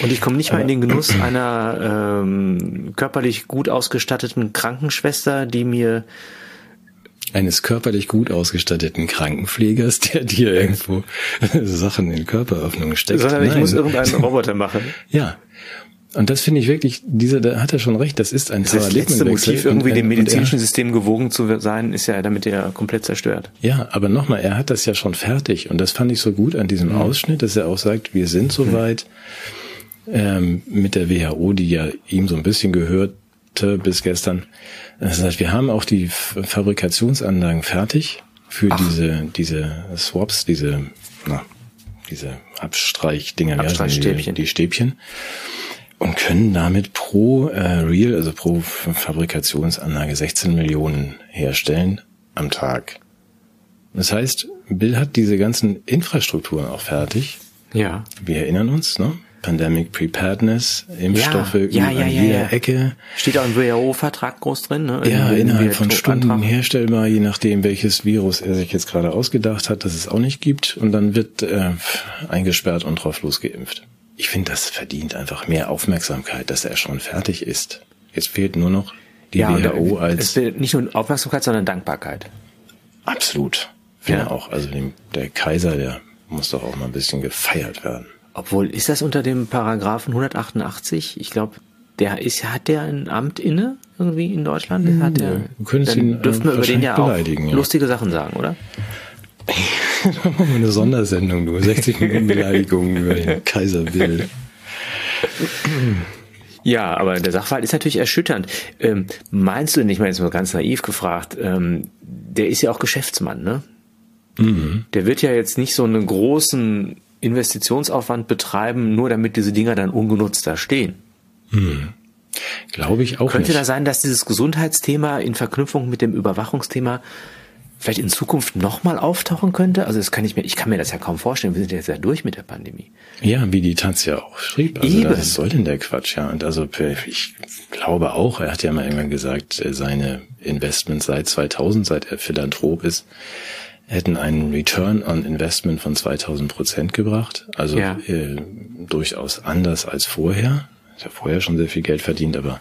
Und ich komme nicht mal in den Genuss einer ähm, körperlich gut ausgestatteten Krankenschwester, die mir eines körperlich gut ausgestatteten Krankenpflegers, der dir irgendwo Sachen in Körperöffnungen steckt. Sondern Nein. ich muss irgendeinen Roboter machen. Ja. Und das finde ich wirklich, dieser, da hat er schon recht, das ist ein das letzte Motiv, irgendwie und, dem medizinischen System gewogen zu sein, ist ja damit er komplett zerstört. Ja, aber nochmal, er hat das ja schon fertig und das fand ich so gut an diesem mhm. Ausschnitt, dass er auch sagt, wir sind soweit mhm. Ähm, mit der WHO, die ja ihm so ein bisschen gehörte bis gestern, das heißt, wir haben auch die Fabrikationsanlagen fertig für Ach. diese, diese Swaps, diese, na, diese Abstreichdinger, Abstreichstäbchen. Die, die Stäbchen. Und können damit pro äh, Real, also pro Fabrikationsanlage 16 Millionen herstellen am Tag. Das heißt, Bill hat diese ganzen Infrastrukturen auch fertig. Ja. Wir erinnern uns, ne? Pandemic Preparedness, Impfstoffe ja, ja, ja, an jeder ja. Ecke. Steht auch im WHO-Vertrag groß drin. Ne? Ja, innerhalb von Stunden herstellbar, je nachdem, welches Virus er sich jetzt gerade ausgedacht hat, dass es auch nicht gibt. Und dann wird äh, eingesperrt und drauf losgeimpft. Ich finde, das verdient einfach mehr Aufmerksamkeit, dass er schon fertig ist. Jetzt fehlt nur noch die ja, WHO als... Es fehlt nicht nur Aufmerksamkeit, sondern Dankbarkeit. Absolut. Finde ja. auch. Also dem, der Kaiser, der muss doch auch mal ein bisschen gefeiert werden. Obwohl, ist das unter dem Paragraphen 188? Ich glaube, der ist, hat der ein Amt inne irgendwie in Deutschland? Der hat der, dann ihn, dürfen wir über den ja auch ja. lustige Sachen sagen, oder? eine Sondersendung, nur 60 Minuten Beleidigungen über den Kaiser Will. Ja, aber der Sachverhalt ist natürlich erschütternd. Ähm, meinst du, ich meine jetzt mal ganz naiv gefragt, ähm, der ist ja auch Geschäftsmann, ne? Mhm. Der wird ja jetzt nicht so einen großen Investitionsaufwand betreiben, nur damit diese Dinger dann ungenutzt da stehen. Hm. Glaube ich auch. Könnte nicht. da sein, dass dieses Gesundheitsthema in Verknüpfung mit dem Überwachungsthema vielleicht in Zukunft nochmal auftauchen könnte? Also das kann ich mir, ich kann mir das ja kaum vorstellen. Wir sind jetzt ja durch mit der Pandemie. Ja, wie die Taz ja auch schrieb. Also Eben. was soll denn der Quatsch? Ja, und also ich glaube auch, er hat ja mal irgendwann gesagt, seine Investments seit 2000, seit er Philanthrop ist, hätten einen Return on Investment von 2000 Prozent gebracht. Also ja. äh, durchaus anders als vorher. Ich habe vorher schon sehr viel Geld verdient, aber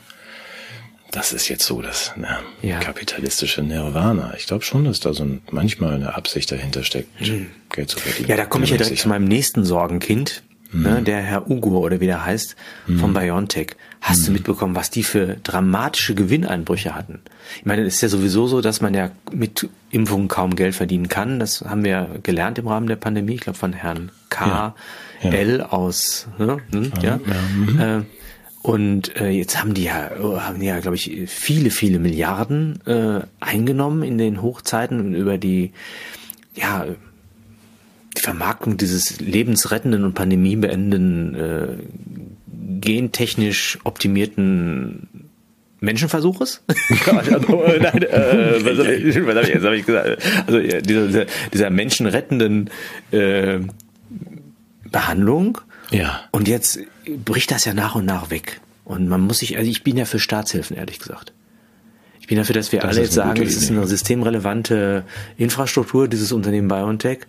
das ist jetzt so das ne, ja. kapitalistische Nirvana. Ich glaube schon, dass da so ein, manchmal eine Absicht dahinter steckt, mhm. Geld zu verdienen. Ja, da komme ich ja direkt zu meinem nächsten Sorgenkind. Mhm. Ne, der Herr Ugo oder wie der heißt, mhm. von BioNTech. Hast mhm. du mitbekommen, was die für dramatische Gewinneinbrüche hatten? Ich meine, es ist ja sowieso so, dass man ja mit Impfungen kaum Geld verdienen kann. Das haben wir gelernt im Rahmen der Pandemie. Ich glaube von Herrn K. Ja. L aus, ne? Hm, ja. ja. Äh, und äh, jetzt haben die ja, haben die ja, glaube ich, viele, viele Milliarden äh, eingenommen in den Hochzeiten und über die, ja, die Vermarktung dieses lebensrettenden und pandemiebeendenden, äh, gentechnisch optimierten Menschenversuches? Nein, äh, was habe ich, hab ich, hab ich gesagt? Also dieser, dieser menschenrettenden äh, Behandlung. Ja. Und jetzt bricht das ja nach und nach weg. Und man muss sich, also ich bin ja für Staatshilfen, ehrlich gesagt. Ich bin dafür, dass wir das alle jetzt sagen, es ist eine systemrelevante Infrastruktur, dieses Unternehmen BioNTech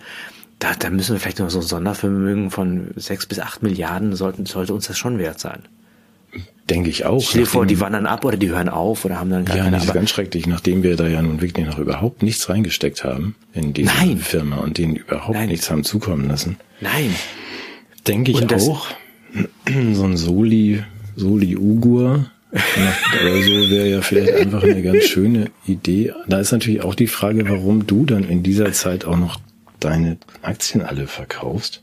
da, da müssen wir vielleicht noch so ein Sondervermögen von sechs bis acht Milliarden sollten, sollte uns das schon wert sein. Denke ich auch. Stell dir vor, die wandern ab oder die hören auf oder haben dann gar ja, keine. Ja, das ist ganz schrecklich, nachdem wir da ja nun wirklich noch überhaupt nichts reingesteckt haben in diese Nein. Firma und denen überhaupt Nein. nichts haben zukommen lassen. Nein. Denke ich auch. So ein Soli, Soli Ugur oder so wäre ja vielleicht einfach eine ganz schöne Idee. Da ist natürlich auch die Frage, warum du dann in dieser Zeit auch noch deine Aktien alle verkaufst.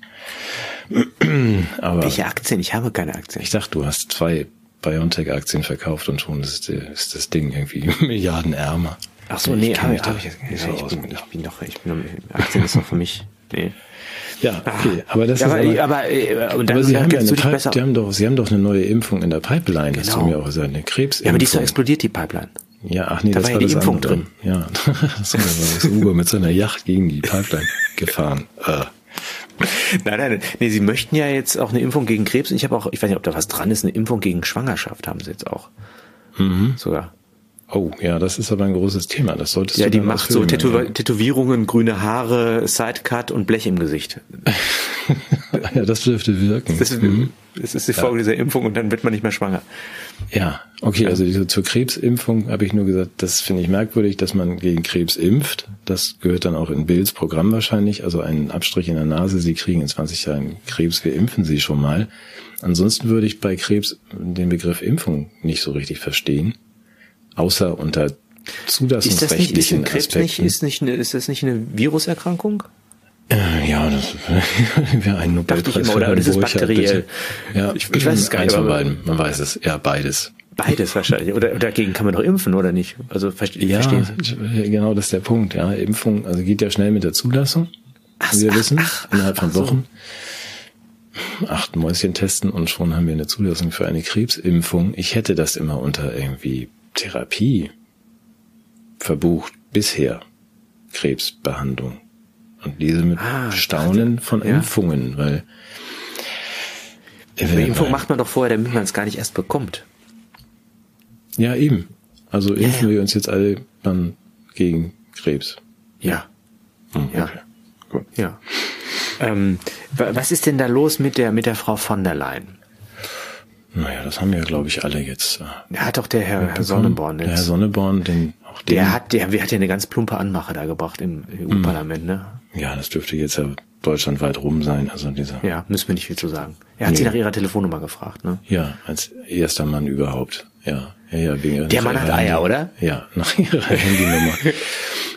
Aber Welche Aktien? Ich habe keine Aktien. Ich dachte, du hast zwei BioNTech-Aktien verkauft und schon ist, ist das Ding irgendwie Milliarden ärmer. Ach so, nee, habe ich, hab ich, ich, so ich, bin, ich bin doch, ich bin, Aktien ist doch für mich, nee. Ja, okay, aber das ja, ist aber, aber, aber, äh, und dann aber Sie haben ja eine Pipe, die haben doch, Sie haben doch eine neue Impfung in der Pipeline, genau. das du mir auch gesagt, eine Krebsimpfung. Ja, aber die ist doch explodiert, die Pipeline. Ja, ach nee, da das war ja die Impfung andere. drin. Ja, da war das Uber mit seiner Yacht gegen die Pipeline gefahren. Äh, nein, nein, nee, sie möchten ja jetzt auch eine Impfung gegen Krebs. Ich habe auch, ich weiß nicht, ob da was dran ist, eine Impfung gegen Schwangerschaft haben sie jetzt auch. Mhm. Sogar. Oh, ja, das ist aber ein großes Thema. Das solltest ja, du Ja, die macht so Tätow Tätowierungen, grüne Haare, Sidecut und Blech im Gesicht. ja, das dürfte wirken. Das ist, mhm. das ist die Folge ja. dieser Impfung und dann wird man nicht mehr schwanger. Ja, okay, also diese, zur Krebsimpfung habe ich nur gesagt, das finde ich merkwürdig, dass man gegen Krebs impft. Das gehört dann auch in Bills Programm wahrscheinlich, also einen Abstrich in der Nase, Sie kriegen in 20 Jahren Krebs, wir impfen Sie schon mal. Ansonsten würde ich bei Krebs den Begriff Impfung nicht so richtig verstehen außer unter zulassungsrechtlichen ist das nicht, ist Krebs Nicht, ist, nicht eine, ist das nicht eine Viruserkrankung? Äh, ja, das wäre ein Nobelpreis. Dachte ich immer, oder das ist bakteriell. Ja, ich, ich weiß es gar nicht. Eins von beiden, man weiß es. Ja, beides. Beides wahrscheinlich. Oder dagegen kann man doch impfen, oder nicht? Also verste ja, verstehen genau, das ist der Punkt. Ja, Impfung, also geht ja schnell mit der Zulassung, ach, wie wir ach, wissen, ach, innerhalb von Wochen. So. Acht Mäuschen testen und schon haben wir eine Zulassung für eine Krebsimpfung. Ich hätte das immer unter irgendwie Therapie verbucht bisher Krebsbehandlung. Und diese mit ah, Staunen von ja. Impfungen, weil die Impfung macht man doch vorher, damit man es gar nicht erst bekommt. Ja, eben. Also impfen ja. wir uns jetzt alle dann gegen Krebs. Ja. Hm, ja. Okay. Gut. Ja. Ähm, was ist denn da los mit der mit der Frau von der Leyen? Naja, das haben wir, glaube ich, alle jetzt. Äh, hat doch der Herr, Herr Sonneborn jetzt. Der Herr Sonneborn, den auch den. Der hat, der, der hat ja eine ganz plumpe Anmache da gebracht im EU-Parlament, ne? Ja, das dürfte jetzt ja deutschlandweit rum sein, also dieser. Ja, müssen wir nicht viel zu sagen. Er hat nee. sie nach ihrer Telefonnummer gefragt, ne? Ja, als erster Mann überhaupt. Ja, ja, ja wegen Der Mann hat Eier, oder? Ja, nach ihrer Handynummer.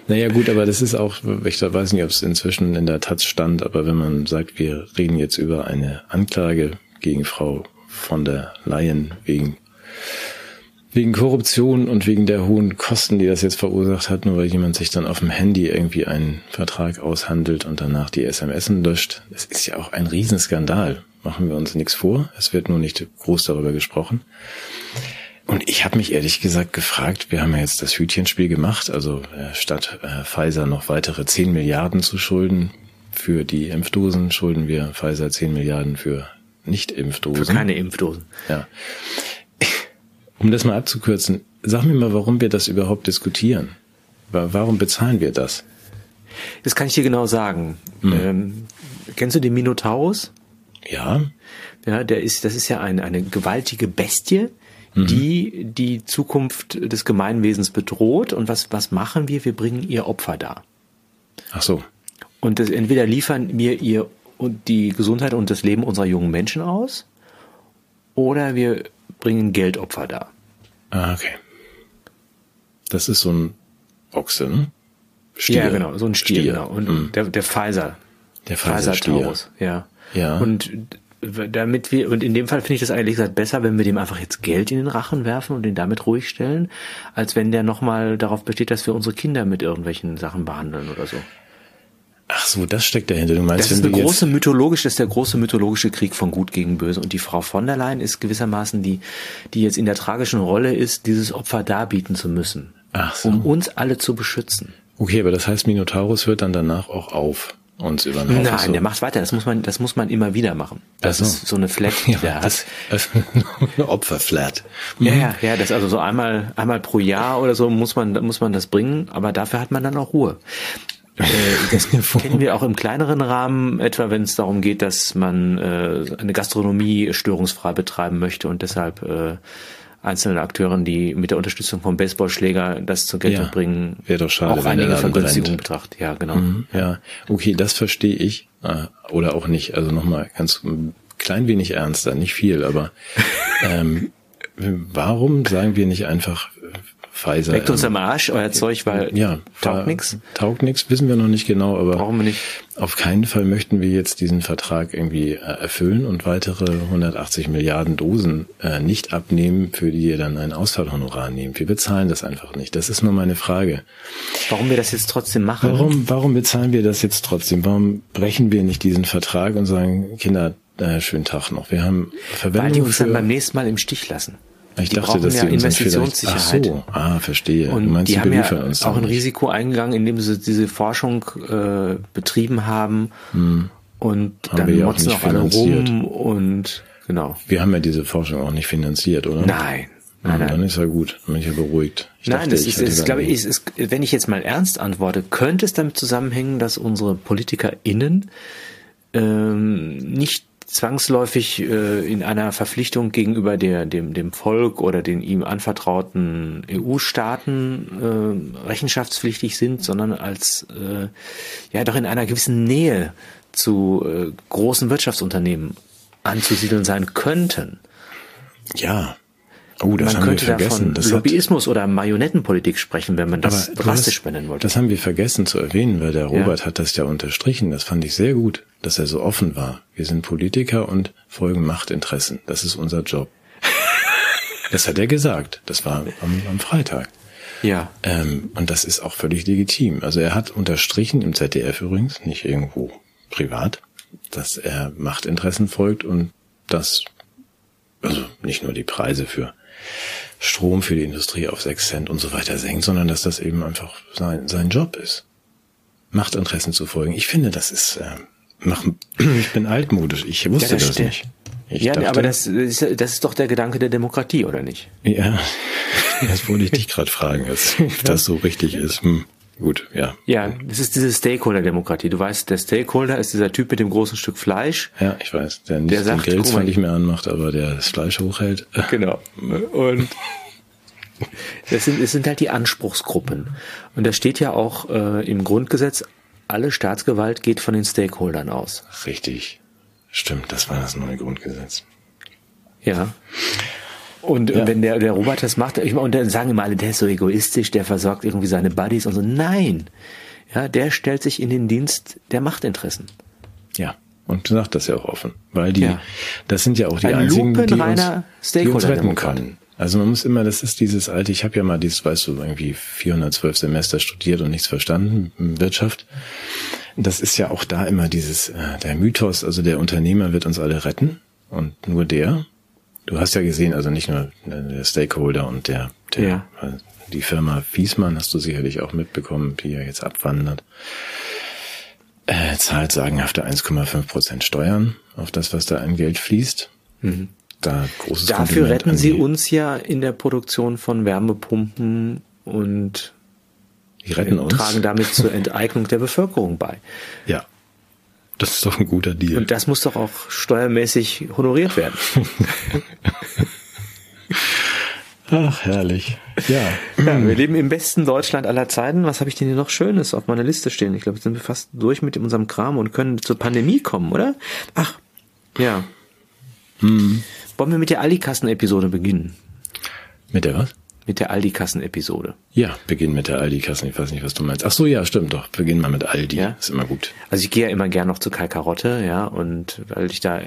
Naja gut, aber das ist auch, ich weiß nicht, ob es inzwischen in der Taz stand, aber wenn man sagt, wir reden jetzt über eine Anklage gegen Frau von der Leyen wegen wegen Korruption und wegen der hohen Kosten, die das jetzt verursacht hat, nur weil jemand sich dann auf dem Handy irgendwie einen Vertrag aushandelt und danach die SMS löscht. Das ist ja auch ein Riesenskandal. Machen wir uns nichts vor. Es wird nur nicht groß darüber gesprochen. Und ich habe mich ehrlich gesagt gefragt, wir haben ja jetzt das Hütchenspiel gemacht, also äh, statt äh, Pfizer noch weitere 10 Milliarden zu schulden für die Impfdosen, schulden wir Pfizer 10 Milliarden für nicht-Impfdosen. Für keine Impfdosen. Ja. Um das mal abzukürzen, sag mir mal, warum wir das überhaupt diskutieren. Warum bezahlen wir das? Das kann ich dir genau sagen. Hm. Ähm, kennst du den Minotaurus? Ja. Ja, der ist, das ist ja eine, eine gewaltige Bestie, mhm. die die Zukunft des Gemeinwesens bedroht. Und was, was machen wir? Wir bringen ihr Opfer dar. Ach so. Und das, entweder liefern wir ihr und die Gesundheit und das Leben unserer jungen Menschen aus oder wir bringen Geldopfer dar. Ah, okay. Das ist so ein Ochse, ne? Stier. Ja, genau, so ein Stier, Stier. genau. Und mm. der, der Pfizer. Der Pfizer, Pfizer Taurus, ja. Ja. Und damit wir, und in dem Fall finde ich das eigentlich gesagt besser, wenn wir dem einfach jetzt Geld in den Rachen werfen und ihn damit ruhig stellen, als wenn der nochmal darauf besteht, dass wir unsere Kinder mit irgendwelchen Sachen behandeln oder so. Ach so, das steckt dahinter. Du meinst, das ist eine große mythologische, das ist der große mythologische Krieg von Gut gegen Böse. Und die Frau von der Leyen ist gewissermaßen die, die jetzt in der tragischen Rolle ist, dieses Opfer darbieten zu müssen. Ach so. Um uns alle zu beschützen. Okay, aber das heißt, Minotaurus hört dann danach auch auf uns über den Haufen Nein, so. der macht weiter. Das muss man, das muss man immer wieder machen. Das so. ist so eine Flat, die ja, der hat. Das, eine Opferflat. Ja, ja, ja, das also so einmal, einmal pro Jahr oder so muss man, muss man das bringen. Aber dafür hat man dann auch Ruhe. Äh, das kennen wir auch im kleineren Rahmen, etwa wenn es darum geht, dass man äh, eine Gastronomie störungsfrei betreiben möchte und deshalb äh, einzelne Akteuren, die mit der Unterstützung vom Baseballschläger das zur Geltung ja, bringen, wäre doch schade, auch einige Vergünstigungen betrachtet. Ja, genau. Mhm, ja, okay, das verstehe ich oder auch nicht. Also nochmal ganz klein wenig ernster, nicht viel, aber ähm, warum sagen wir nicht einfach Pfizer. Leckt uns am Arsch, euer Zeug, weil ja, taugt nix. Taugt nix, wissen wir noch nicht genau, aber brauchen wir nicht. Auf keinen Fall möchten wir jetzt diesen Vertrag irgendwie äh, erfüllen und weitere 180 Milliarden Dosen äh, nicht abnehmen, für die ihr dann ein Ausfallhonorar nehmt. Wir bezahlen das einfach nicht. Das ist nur meine Frage. Warum wir das jetzt trotzdem machen? Warum, warum bezahlen wir das jetzt trotzdem? Warum brechen wir nicht diesen Vertrag und sagen, Kinder, äh, schönen Tag noch. Wir haben Verwendung Weil die uns dann beim nächsten Mal im Stich lassen. Ich die dachte, dass ja Investitionssicherheit. Ach so, ah, verstehe. Und meinst, die haben ja auch ein Risiko eingegangen, indem sie diese Forschung äh, betrieben haben. Hm. Und Haben dann wir ja auch motzen nicht auch alle finanziert. rum und genau. Wir haben ja diese Forschung auch nicht finanziert, oder? Nein. Nein, Nein, nein. dann ist ja gut. Dann bin ich ja beruhigt. Ich Nein, dachte, das ist, ist glaube ich, ist, wenn ich jetzt mal ernst antworte, könnte es damit zusammenhängen, dass unsere PolitikerInnen ähm, nicht zwangsläufig äh, in einer Verpflichtung gegenüber der, dem, dem Volk oder den ihm anvertrauten EU-Staaten äh, rechenschaftspflichtig sind, sondern als äh, ja doch in einer gewissen Nähe zu äh, großen Wirtschaftsunternehmen anzusiedeln sein könnten. Ja. Oh, das man haben wir könnte vergessen. davon Das hat, Lobbyismus oder Marionettenpolitik sprechen, wenn man das drastisch benennen wollte. Das haben wir vergessen zu erwähnen, weil der Robert hat das ja unterstrichen. Das fand ich sehr gut, dass er so offen war. Wir sind Politiker und folgen Machtinteressen. Das ist unser Job. das hat er gesagt. Das war am, am Freitag. ja. Ähm, und das ist auch völlig legitim. Also er hat unterstrichen, im ZDF übrigens, nicht irgendwo privat, dass er Machtinteressen folgt und dass, also nicht nur die Preise für Strom für die Industrie auf 6 Cent und so weiter senkt, sondern dass das eben einfach sein, sein Job ist. Machtinteressen zu folgen. Ich finde, das ist, äh, machen, ich bin altmodisch. Ich wusste Ja, das das, nicht. Ich ja, dachte- aber das ist, das ist doch der Gedanke der Demokratie, oder nicht? Ja, das wollte ich dich gerade fragen, ob das so richtig ist. Hm. Gut, ja. Ja, das ist diese Stakeholder-Demokratie. Du weißt, der Stakeholder ist dieser Typ mit dem großen Stück Fleisch. Ja, ich weiß, der nicht Der sagt, den Grill zwar nicht mehr anmacht, aber der das Fleisch hochhält. Genau. Und das sind, es sind halt die Anspruchsgruppen. Und da steht ja auch äh, im Grundgesetz, alle Staatsgewalt geht von den Stakeholdern aus. Richtig. Stimmt, das war das neue Grundgesetz. Ja. Und Ja. wenn der, der Robert das macht, ich, und dann sagen immer alle, der ist so egoistisch, der versorgt irgendwie seine Buddies und so. Nein. Ja, der stellt sich in den Dienst der Machtinteressen. Ja. Und sagt das ja auch offen. Weil die, Ja. das sind ja auch die Ein einzigen, die uns, die uns retten können. Also man muss immer, das ist dieses alte, ich habe ja mal dieses, weißt du, irgendwie 412 Semester studiert und nichts verstanden, Wirtschaft. Das ist ja auch da immer dieses, äh, der Mythos, also der Unternehmer wird uns alle retten und nur der. Du hast ja gesehen, also nicht nur der Stakeholder und der, der Ja. äh, die Firma Fiesmann hast du sicherlich auch mitbekommen, die ja jetzt abwandert, äh, zahlt sagenhafte 1,5 Prozent Steuern auf das, was da an Geld fließt. Da großes Dafür Kompliment retten sie uns ja in der Produktion von Wärmepumpen und Die retten uns. tragen damit zur Enteignung der Bevölkerung bei. Ja. Das ist doch ein guter Deal. Und das muss doch auch steuermäßig honoriert werden. Ach, herrlich. Ja. Ja, wir leben im besten Deutschland aller Zeiten. Was habe ich denn hier noch Schönes auf meiner Liste stehen? Ich glaube, jetzt sind wir fast durch mit unserem Kram und können zur Pandemie kommen, oder? Ach, ja. Hm. Wollen wir mit der Aldi-Kassen-Episode beginnen? Mit der was? Mit der Aldi-Kassen-Episode. Ja, beginn mit der Aldi-Kassen. Ich weiß nicht, was du meinst. Ach so, ja, stimmt doch. Beginn mal mit Aldi. Ja. Ist immer gut. Also ich gehe ja immer gern noch zu Kai Karotte, ja, und weil ich da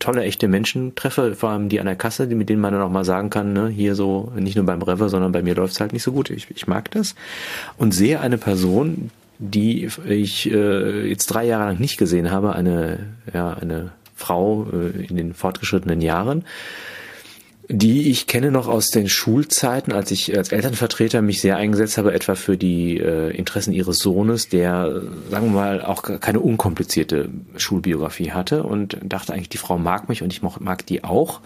tolle, echte Menschen treffe, vor allem die an der Kasse, die, mit denen man dann auch mal sagen kann, ne, hier so, nicht nur beim Rewe, sondern bei mir läuft's halt nicht so gut. Ich, ich mag das. Und sehe eine Person, die ich äh, jetzt drei Jahre lang nicht gesehen habe, eine, ja, eine Frau äh, in den fortgeschrittenen Jahren, die ich kenne noch aus den Schulzeiten, als ich als Elternvertreter mich sehr eingesetzt habe, etwa für die äh, Interessen ihres Sohnes, der, sagen wir mal, auch keine unkomplizierte Schulbiografie hatte und dachte eigentlich, die Frau mag mich und ich mag, mag die auch.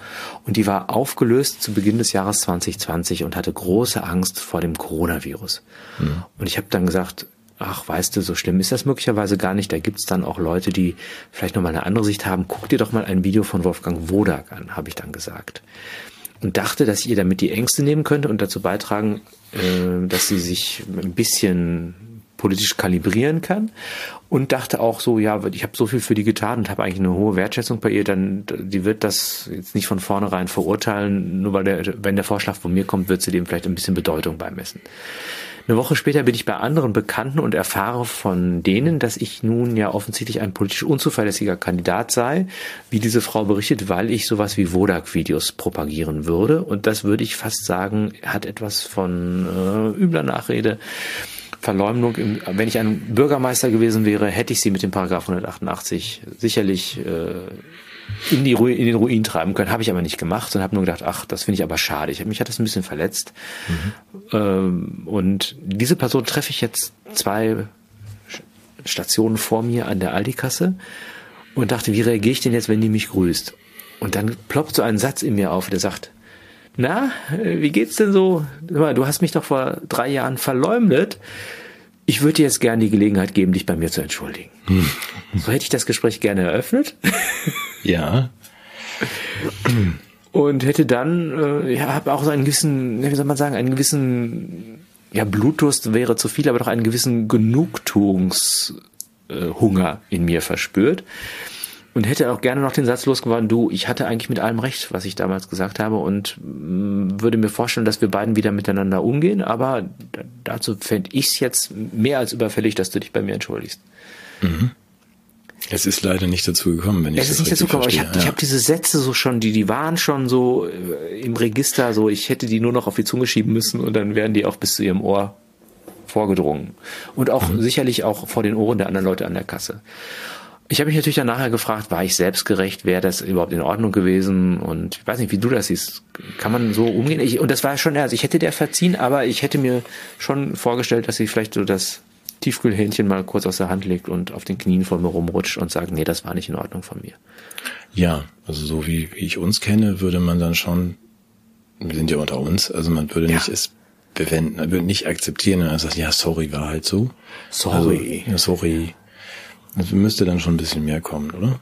Und die war aufgelöst zu Beginn des Jahres 2020 und hatte große Angst vor dem Coronavirus. Und ich habe dann gesagt, ach, weißt du, so schlimm ist das möglicherweise gar nicht. Da gibt's dann auch Leute, die vielleicht nochmal eine andere Sicht haben. Guck dir doch mal ein Video von Wolfgang Wodak an, habe ich dann gesagt und dachte, dass ich ihr damit die Ängste nehmen könnte und dazu beitragen, äh, dass sie sich ein bisschen politisch kalibrieren kann und dachte auch so, ja, ich habe so viel für die getan und habe eigentlich eine hohe Wertschätzung bei ihr, dann die wird das jetzt nicht von vornherein verurteilen, nur weil der, wenn der Vorschlag von mir kommt, wird sie dem vielleicht ein bisschen Bedeutung beimessen. Eine Woche später bin ich bei anderen Bekannten und erfahre von denen, dass ich nun ja offensichtlich ein politisch unzuverlässiger Kandidat sei, wie diese Frau berichtet, weil ich sowas wie Wodak-Videos propagieren würde. Und das würde ich fast sagen, hat etwas von äh, übler Nachrede. Verleumdung, im, wenn ich ein Bürgermeister gewesen wäre, hätte ich sie mit dem Paragraph 188 sicherlich äh, in, die Ru in den Ruin treiben können. Habe ich aber nicht gemacht und habe nur gedacht, ach, das finde ich aber schade. Ich, mich hat das ein bisschen verletzt. Ähm, und diese Person treffe ich jetzt zwei Stationen vor mir an der Aldi-Kasse. und dachte, wie reagiere ich denn jetzt, wenn die mich grüßt? Und dann ploppt so ein Satz in mir auf, der sagt, na, wie geht's denn so? Du hast mich doch vor drei Jahren verleumdet. Ich würde dir jetzt gerne die Gelegenheit geben, dich bei mir zu entschuldigen. Hm. So hätte ich das Gespräch gerne eröffnet. Ja. Und hätte dann, äh, ja, habe auch so einen gewissen, wie soll man sagen, einen gewissen, ja, Blutdurst wäre zu viel, aber doch einen gewissen Genugtuungshunger äh, in mir verspürt und hätte auch gerne noch den Satz losgeworden, du, ich hatte eigentlich mit allem recht, was ich damals gesagt habe und mh, mm, würde mir vorstellen, dass wir beiden wieder miteinander umgehen, aber dazu fände ich es jetzt mehr als überfällig, dass du dich bei mir entschuldigst. Mhm. Es ist leider nicht dazu gekommen, wenn ich es ist nicht dazu gekommen. Ich habe ja. hab diese Sätze so schon, die die waren schon so äh, im Register, so ich hätte die nur noch auf die Zunge schieben müssen und dann wären die auch bis zu ihrem Ohr vorgedrungen und auch mhm. sicherlich auch vor den Ohren der anderen Leute an der Kasse. Ich habe mich natürlich dann nachher gefragt, war ich selbstgerecht, wäre das überhaupt in Ordnung gewesen? Und ich weiß nicht, wie du das siehst. Kann man so umgehen? Ich, und das war schon, also ich hätte der verziehen, aber ich hätte mir schon vorgestellt, dass sie vielleicht so das Tiefkühlhähnchen mal kurz aus der Hand legt und auf den Knien vor mir rumrutscht und sagt, nee, das war nicht in Ordnung von mir. Ja, also so wie, wie ich uns kenne, würde man dann schon, wir sind ja unter uns, also man würde ja. nicht es bewenden, man würde nicht akzeptieren und dann sagt, ja, sorry, war halt so. Sorry. Also, ja, sorry also müsste dann schon ein bisschen mehr kommen, oder?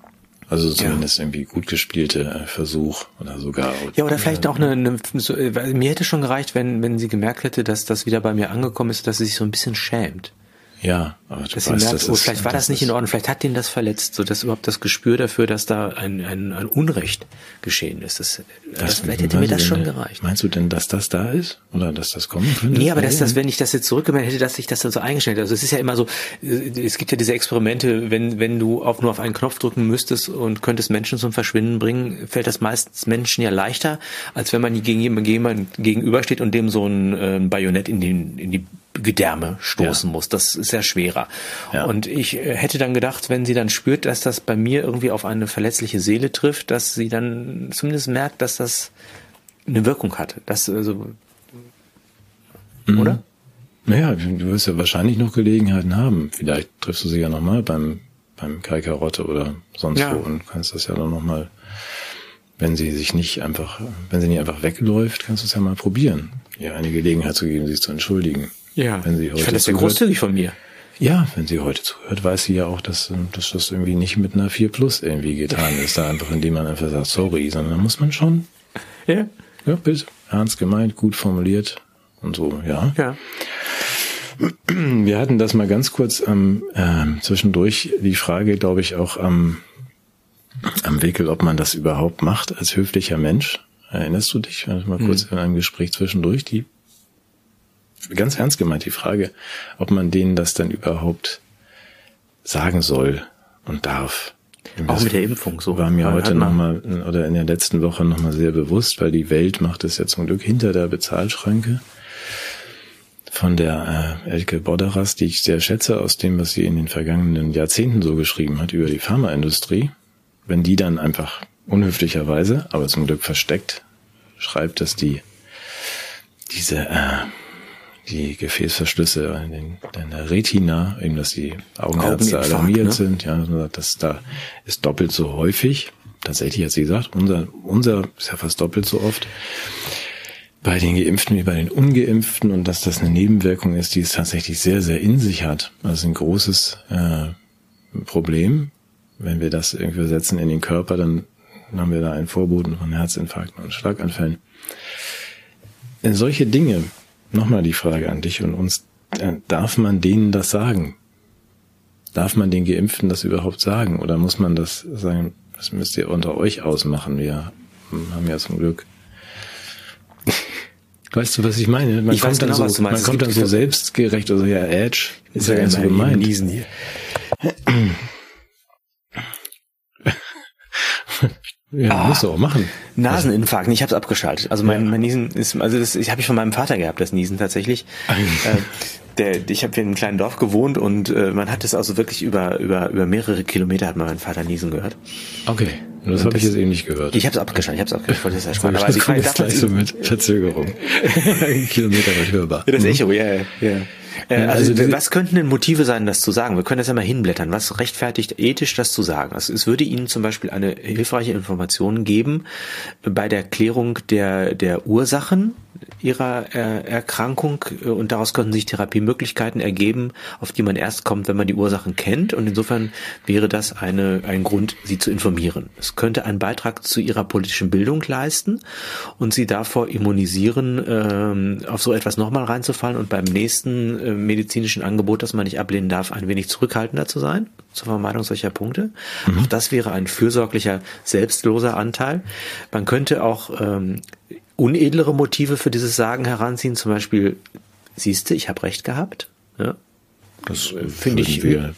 Also zumindest ja. irgendwie gut gespielte äh, Versuch oder sogar. Ja, oder vielleicht auch eine, eine so, äh, mir hätte schon gereicht, wenn, wenn sie gemerkt hätte, dass das wieder bei mir angekommen ist, dass sie sich so ein bisschen schämt. Ja, aber du dass weißt, merkt, das oh, vielleicht war das, das nicht in Ordnung, vielleicht hat den das verletzt, so dass überhaupt das Gespür dafür, dass da ein, ein, ein Unrecht geschehen ist. Das, das, vielleicht hätte mir das schon denn, gereicht. Meinst du denn, dass das da ist? Oder dass das kommen könnte? Nee, aber dass das, wenn ich das jetzt zurückgemeldet hätte, dass ich das dann so eingestellt hätte. Also es ist ja immer so, es gibt ja diese Experimente, wenn, wenn du auf, nur auf einen Knopf drücken müsstest und könntest Menschen zum Verschwinden bringen, fällt das meistens Menschen ja leichter, als wenn man gegen jemanden gegenübersteht und dem so ein äh, Bajonett in, den, in die Gedärme stoßen ja. muss. Das ist ja schwerer. Ja. Und ich äh, hätte dann gedacht, wenn sie dann spürt, dass das bei mir irgendwie auf eine verletzliche Seele trifft, dass sie dann zumindest merkt, dass das eine Wirkung hat. Das also mhm. oder? Naja, du wirst ja wahrscheinlich noch Gelegenheiten haben. Vielleicht triffst du sie ja nochmal beim beim Kai Karotte oder sonst ja. wo und kannst das ja dann nochmal, wenn sie sich nicht einfach, wenn sie nicht einfach wegläuft, kannst du es ja mal probieren, ihr eine Gelegenheit zu geben, sich zu entschuldigen. Ja, wenn sie heute ich fand das sehr großzügig von mir. Ja, wenn sie heute zuhört, weiß sie ja auch, dass, dass das irgendwie nicht mit einer 4 Plus irgendwie getan ist, da einfach, indem man einfach sagt, sorry, sondern da muss man schon, ja, ja, bitte, ernst gemeint, gut formuliert und so, ja. Ja. Wir hatten das mal ganz kurz am ähm, zwischendurch die Frage, glaube ich, auch am am Wickel, ob man das überhaupt macht als höflicher Mensch. Erinnerst du dich? Mal kurz mhm. in einem Gespräch zwischendurch die ganz ernst gemeint die Frage, ob man denen das dann überhaupt sagen soll und darf. Auch mit der Impfung so. War mir heute nochmal oder in der letzten Woche nochmal sehr bewusst, weil die Welt macht es ja zum Glück hinter der Bezahlschranke von der äh, Elke Bodderas, die ich sehr schätze, aus dem, was sie in den vergangenen Jahrzehnten so geschrieben hat über die Pharmaindustrie. Wenn die dann einfach unhöflicherweise, aber zum Glück versteckt, schreibt, dass die diese äh, die Gefäßverschlüsse in, den, in der Retina, eben dass die Augenärzte alarmiert ne? sind, ja, das da ist doppelt so häufig. Tatsächlich hat sie gesagt, unser, unser ist ja fast doppelt so oft bei den Geimpften wie bei den Ungeimpften und dass das eine Nebenwirkung ist, die es tatsächlich sehr, sehr in sich hat. Das ist ein großes äh, Problem. Wenn wir das irgendwie setzen in den Körper, dann haben wir da einen Vorboten von Herzinfarkten und Schlaganfällen. Solche Dinge Nochmal die Frage an dich und uns. Äh, darf man denen das sagen? Darf man den Geimpften das überhaupt sagen? Oder muss man das sagen, das müsst ihr unter euch ausmachen? Wir haben ja zum Glück. Weißt du, was ich meine? Man ich kommt dann genau, so, man kommt dann so selbstgerecht, also ja, Edge, ist ja ganz so gemein. Niesen hier. Ja, ah, musst du auch machen. Naseninfarkt, ich habe es abgeschaltet. Also mein, ja. mein Niesen ist, also das ich habe ich von meinem Vater gehabt, das Niesen tatsächlich. äh, der, ich habe hier in einem kleinen Dorf gewohnt und äh, man hat es also wirklich über über über mehrere Kilometer hat man meinen Vater niesen gehört. Okay, das habe ich jetzt eben nicht gehört. Ich habe es abgeschaltet, ich habe es abgeschaltet. Ich wollte das ersparen. Aber das gleich so mit Verzögerung. Kilometer wird hörbar. Ja, das Echo, ja, ja. Äh, also, also was könnten denn Motive sein, das zu sagen? Wir können das ja mal hinblättern. Was rechtfertigt ethisch, das zu sagen? Also es würde Ihnen zum Beispiel eine hilfreiche Information geben bei der Klärung der, der Ursachen ihrer äh, Erkrankung äh, und daraus könnten sich Therapiemöglichkeiten ergeben, auf die man erst kommt, wenn man die Ursachen kennt und insofern wäre das eine, ein Grund, sie zu informieren. Es könnte einen Beitrag zu ihrer politischen Bildung leisten und sie davor immunisieren, ähm, auf so etwas nochmal reinzufallen und beim nächsten äh, medizinischen Angebot, das man nicht ablehnen darf, ein wenig zurückhaltender zu sein zur Vermeidung solcher Punkte. Mhm. Auch das wäre ein fürsorglicher, selbstloser Anteil. Man könnte auch ähm, unedlere Motive für dieses Sagen heranziehen, zum Beispiel, siehste, ich habe recht gehabt. Ja? Das äh, finde ich wir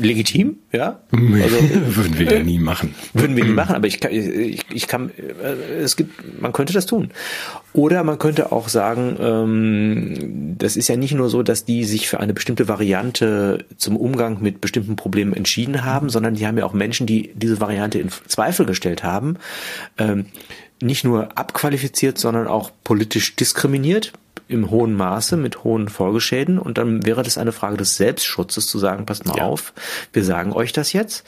legitim, ja. Also, würden wir ja nie machen. Würden wir nie machen, aber ich kann, ich, ich kann, äh, es gibt, man könnte das tun. Oder man könnte auch sagen, ähm, das ist ja nicht nur so, dass die sich für eine bestimmte Variante zum Umgang mit bestimmten Problemen entschieden haben, sondern die haben ja auch Menschen, die diese Variante in Zweifel gestellt haben, ähm, nicht nur abqualifiziert, sondern auch politisch diskriminiert im hohen Maße mit hohen Folgeschäden und dann wäre das eine Frage des Selbstschutzes zu sagen, passt mal ja. auf, wir sagen euch das jetzt.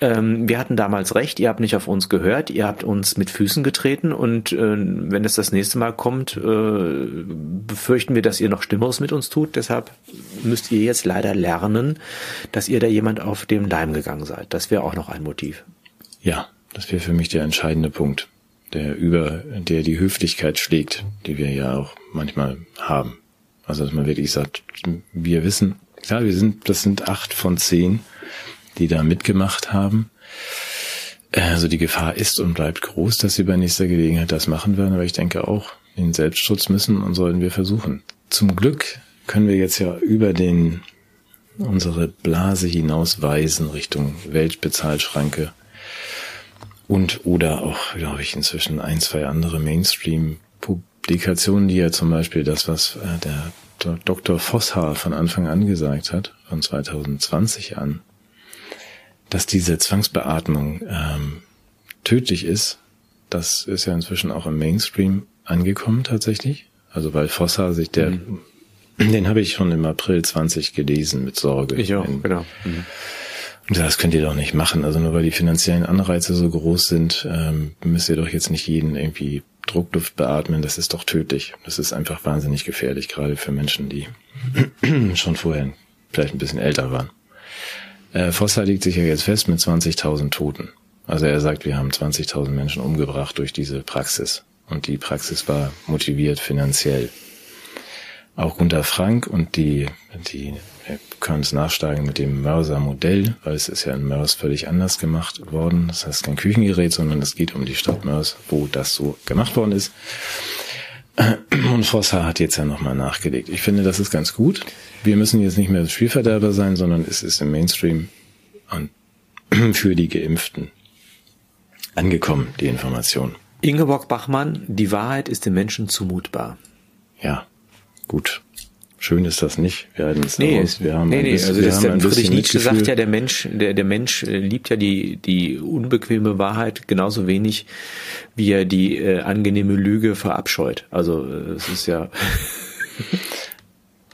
Ähm, wir hatten damals recht, ihr habt nicht auf uns gehört, ihr habt uns mit Füßen getreten und äh, wenn es das nächste Mal kommt, äh, befürchten wir, dass ihr noch Schlimmeres mit uns tut. Deshalb müsst ihr jetzt leider lernen, dass ihr da jemand auf dem Leim gegangen seid. Das wäre auch noch ein Motiv. Ja, das wäre für mich der entscheidende Punkt der über, der die Höflichkeit schlägt, die wir ja auch manchmal haben. Also, dass man wirklich sagt, wir wissen, klar, wir sind, das sind acht von zehn, die da mitgemacht haben. Also die Gefahr ist und bleibt groß, dass sie bei nächster Gelegenheit das machen werden, aber ich denke auch, den Selbstschutz müssen und sollten wir versuchen. Zum Glück können wir jetzt ja über den unsere Blase hinausweisen Richtung Weltbezahlschranke und oder auch, glaube ich, inzwischen ein, zwei andere Mainstream-Publikationen, die ja zum Beispiel das, was äh, der Dr. Vosshaar von Anfang an gesagt hat, von 2020 an, dass diese Zwangsbeatmung ähm, tödlich ist, das ist ja inzwischen auch im Mainstream angekommen tatsächlich. Also weil Vosshaar sich der, mhm. den habe ich schon im April 20 gelesen mit Sorge. Ich auch, in, genau. Mhm. Das könnt ihr doch nicht machen. Also nur weil die finanziellen Anreize so groß sind, ähm, müsst ihr doch jetzt nicht jeden irgendwie Druckluft beatmen. Das ist doch tödlich. Das ist einfach wahnsinnig gefährlich, gerade für Menschen, die schon vorher vielleicht ein bisschen älter waren. Äh, Foster legt sich ja jetzt fest mit 20.000 Toten. Also er sagt, wir haben 20.000 Menschen umgebracht durch diese Praxis. Und die Praxis war motiviert finanziell. Auch Gunter Frank und die, die können es nachsteigen mit dem Mörser-Modell, weil es ist ja in Mörs völlig anders gemacht worden. Das heißt kein Küchengerät, sondern es geht um die Stadt Mörs, wo das so gemacht worden ist. Und Vossa hat jetzt ja nochmal nachgelegt. Ich finde, das ist ganz gut. Wir müssen jetzt nicht mehr Spielverderber sein, sondern es ist im Mainstream und für die Geimpften angekommen, die Information. Ingeborg Bachmann, die Wahrheit ist den Menschen zumutbar. Ja, gut. Schön ist das nicht. Wir halten es nee, aus. Wir haben nee, nee. Bisschen, also das der Friedrich Nietzsche sagt ja, der Mensch, der, der Mensch äh, liebt ja die, die unbequeme Wahrheit genauso wenig, wie er die äh, angenehme Lüge verabscheut. Also äh, es ist ja.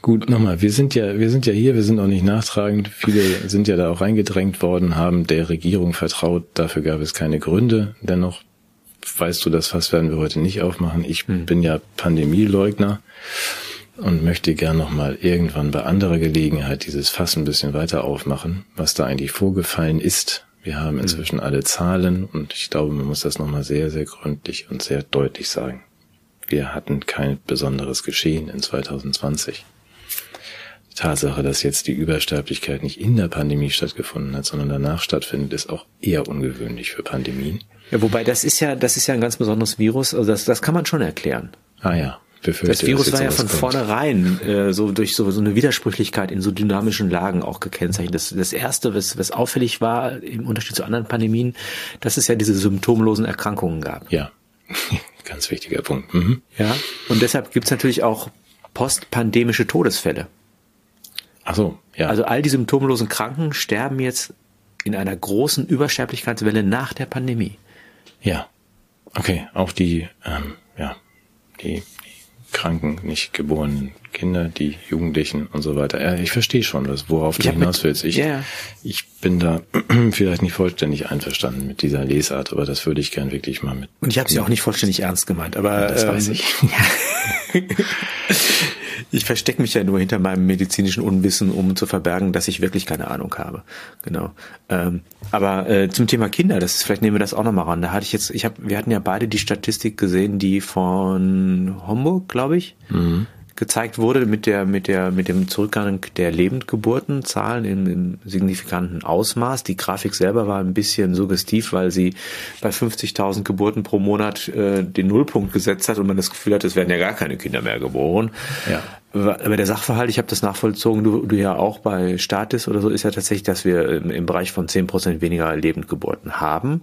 Gut, nochmal, wir sind ja, wir sind ja hier, wir sind auch nicht nachtragend. Viele sind ja da auch reingedrängt worden, haben der Regierung vertraut. Dafür gab es keine Gründe. Dennoch weißt du, das Fass werden wir heute nicht aufmachen. Ich hm. bin ja Pandemieleugner und möchte gern nochmal irgendwann bei anderer Gelegenheit dieses Fass ein bisschen weiter aufmachen, was da eigentlich vorgefallen ist. Wir haben inzwischen alle Zahlen und ich glaube, man muss das nochmal sehr, sehr gründlich und sehr deutlich sagen. Wir hatten kein besonderes Geschehen in 2020. Die Tatsache, dass jetzt die Übersterblichkeit nicht in der Pandemie stattgefunden hat, sondern danach stattfindet, ist auch eher ungewöhnlich für Pandemien. Ja, wobei das ist ja, das ist ja ein ganz besonderes Virus, also das, das kann man schon erklären. Ah ja, befürchte. Das Virus war ja von vornherein äh, so durch so, so eine Widersprüchlichkeit in so dynamischen Lagen auch gekennzeichnet. Das, das erste, was, was auffällig war im Unterschied zu anderen Pandemien, dass es ja diese symptomlosen Erkrankungen gab. Ja, ganz wichtiger Punkt. Mhm. Ja, und deshalb gibt's natürlich auch postpandemische Todesfälle. Ach so, ja. Also all die symptomlosen Kranken sterben jetzt in einer großen Übersterblichkeitswelle nach der Pandemie. Ja. Okay, auch die, ähm, ja, die kranken, nicht geborenen Kinder, die Jugendlichen und so weiter. Ja, ich verstehe schon, was, worauf du hinaus willst. Ich, yeah. ich bin da vielleicht nicht vollständig einverstanden mit dieser Lesart, aber das würde ich gern wirklich mal mit. Und ich habe sie auch nicht vollständig ernst gemeint, aber ja, das ähm, weiß ich. ich verstecke mich ja nur hinter meinem medizinischen Unwissen, um zu verbergen, dass ich wirklich keine Ahnung habe. Genau. Ähm, aber äh, zum Thema Kinder, das ist, vielleicht nehmen wir das auch nochmal ran. Da hatte ich jetzt, ich habe, wir hatten ja beide die Statistik gesehen, die von Homburg, glaube ich. Mhm gezeigt wurde mit der mit der mit dem Zurückgang der Lebendgeburtenzahlen im, im signifikanten Ausmaß. Die Grafik selber war ein bisschen suggestiv, weil sie bei 50.000 Geburten pro Monat äh, den Nullpunkt gesetzt hat und man das Gefühl hat, es werden ja gar keine Kinder mehr geboren. Ja. Aber der Sachverhalt, ich habe das nachvollzogen, du, du ja auch bei Statis oder so, ist ja tatsächlich, dass wir im, im Bereich von 10% weniger Lebendgeburten haben.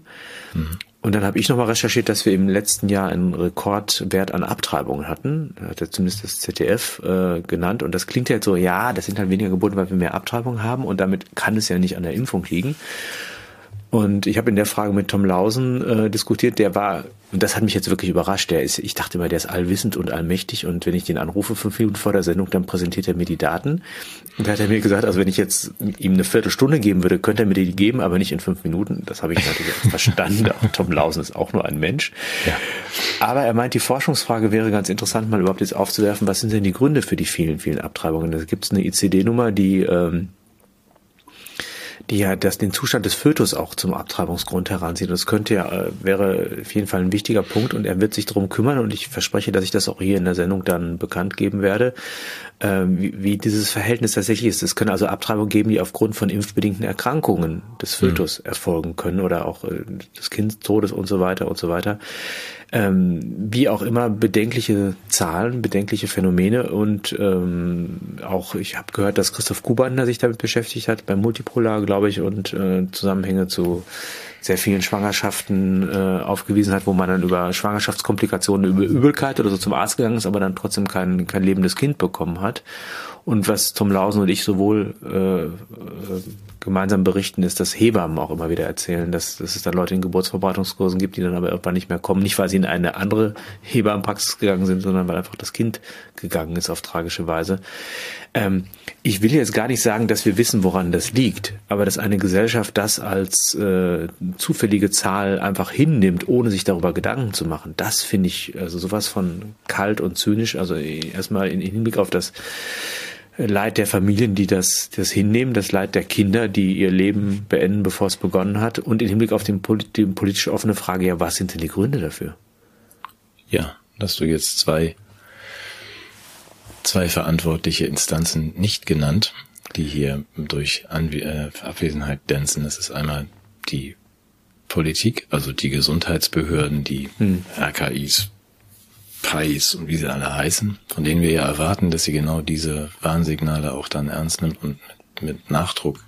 Mhm. Und dann habe ich nochmal recherchiert, dass wir im letzten Jahr einen Rekordwert an Abtreibungen hatten. Da hat ja zumindest das ZDF äh, genannt. Und das klingt ja jetzt so, ja, das sind halt weniger Geburten, weil wir mehr Abtreibungen haben. Und damit kann es ja nicht an der Impfung liegen. Und ich habe in der Frage mit Tom Lausen äh, diskutiert, der war, und das hat mich jetzt wirklich überrascht, der ist, ich dachte immer, der ist allwissend und allmächtig und wenn ich den anrufe fünf Minuten vor der Sendung, dann präsentiert er mir die Daten. Und da hat er mir gesagt, also wenn ich jetzt ihm eine Viertelstunde geben würde, könnte er mir die geben, aber nicht in fünf Minuten. Das habe ich natürlich verstanden. Auch Tom Lausen ist auch nur ein Mensch. Ja. Aber er meint, die Forschungsfrage wäre ganz interessant, mal überhaupt jetzt aufzuwerfen, was sind denn die Gründe für die vielen, vielen Abtreibungen? Da gibt es eine ICD-Nummer, die ähm, die ja das, den Zustand des Fötus auch zum Abtreibungsgrund heranzieht. Und das könnte ja, äh, wäre auf jeden Fall ein wichtiger Punkt und er wird sich darum kümmern und ich verspreche, dass ich das auch hier in der Sendung dann bekannt geben werde, äh, wie, wie dieses Verhältnis tatsächlich ist. Es können also Abtreibungen geben, die aufgrund von impfbedingten Erkrankungen des Fötus mhm. erfolgen können oder auch äh, des Kindstodes und so weiter und so weiter ähm, wie auch immer bedenkliche Zahlen, bedenkliche Phänomene und ähm, auch ich habe gehört, dass Christoph Kubander sich damit beschäftigt hat beim Multipolar, glaube ich, und äh, Zusammenhänge zu sehr vielen Schwangerschaften äh, aufgewiesen hat, wo man dann über Schwangerschaftskomplikationen, über Übelkeit oder so zum Arzt gegangen ist, aber dann trotzdem kein, kein lebendes Kind bekommen hat. Und was Tom Lausen und ich sowohl äh, äh, gemeinsam berichten, ist, dass Hebammen auch immer wieder erzählen, dass, dass es dann Leute in Geburtsverbreitungskursen gibt, die dann aber irgendwann nicht mehr kommen. Nicht, weil sie in eine andere Hebammenpraxis gegangen sind, sondern weil einfach das Kind gegangen ist auf tragische Weise. Ähm, ich will jetzt gar nicht sagen, dass wir wissen, woran das liegt, aber dass eine Gesellschaft das als äh, zufällige Zahl einfach hinnimmt, ohne sich darüber Gedanken zu machen, das finde ich also sowas von kalt und zynisch. Also erstmal in Hinblick auf das Leid der Familien, die das, das hinnehmen, das Leid der Kinder, die ihr Leben beenden, bevor es begonnen hat, und im Hinblick auf den, die politisch offene Frage, ja, was sind denn die Gründe dafür? Ja, dass du jetzt zwei, zwei verantwortliche Instanzen nicht genannt, die hier durch Anwe äh, Abwesenheit dänzen. Das ist einmal die Politik, also die Gesundheitsbehörden, die hm. RKIs, PAIs und wie sie alle heißen, von denen wir ja erwarten, dass sie genau diese Warnsignale auch dann ernst nimmt und mit Nachdruck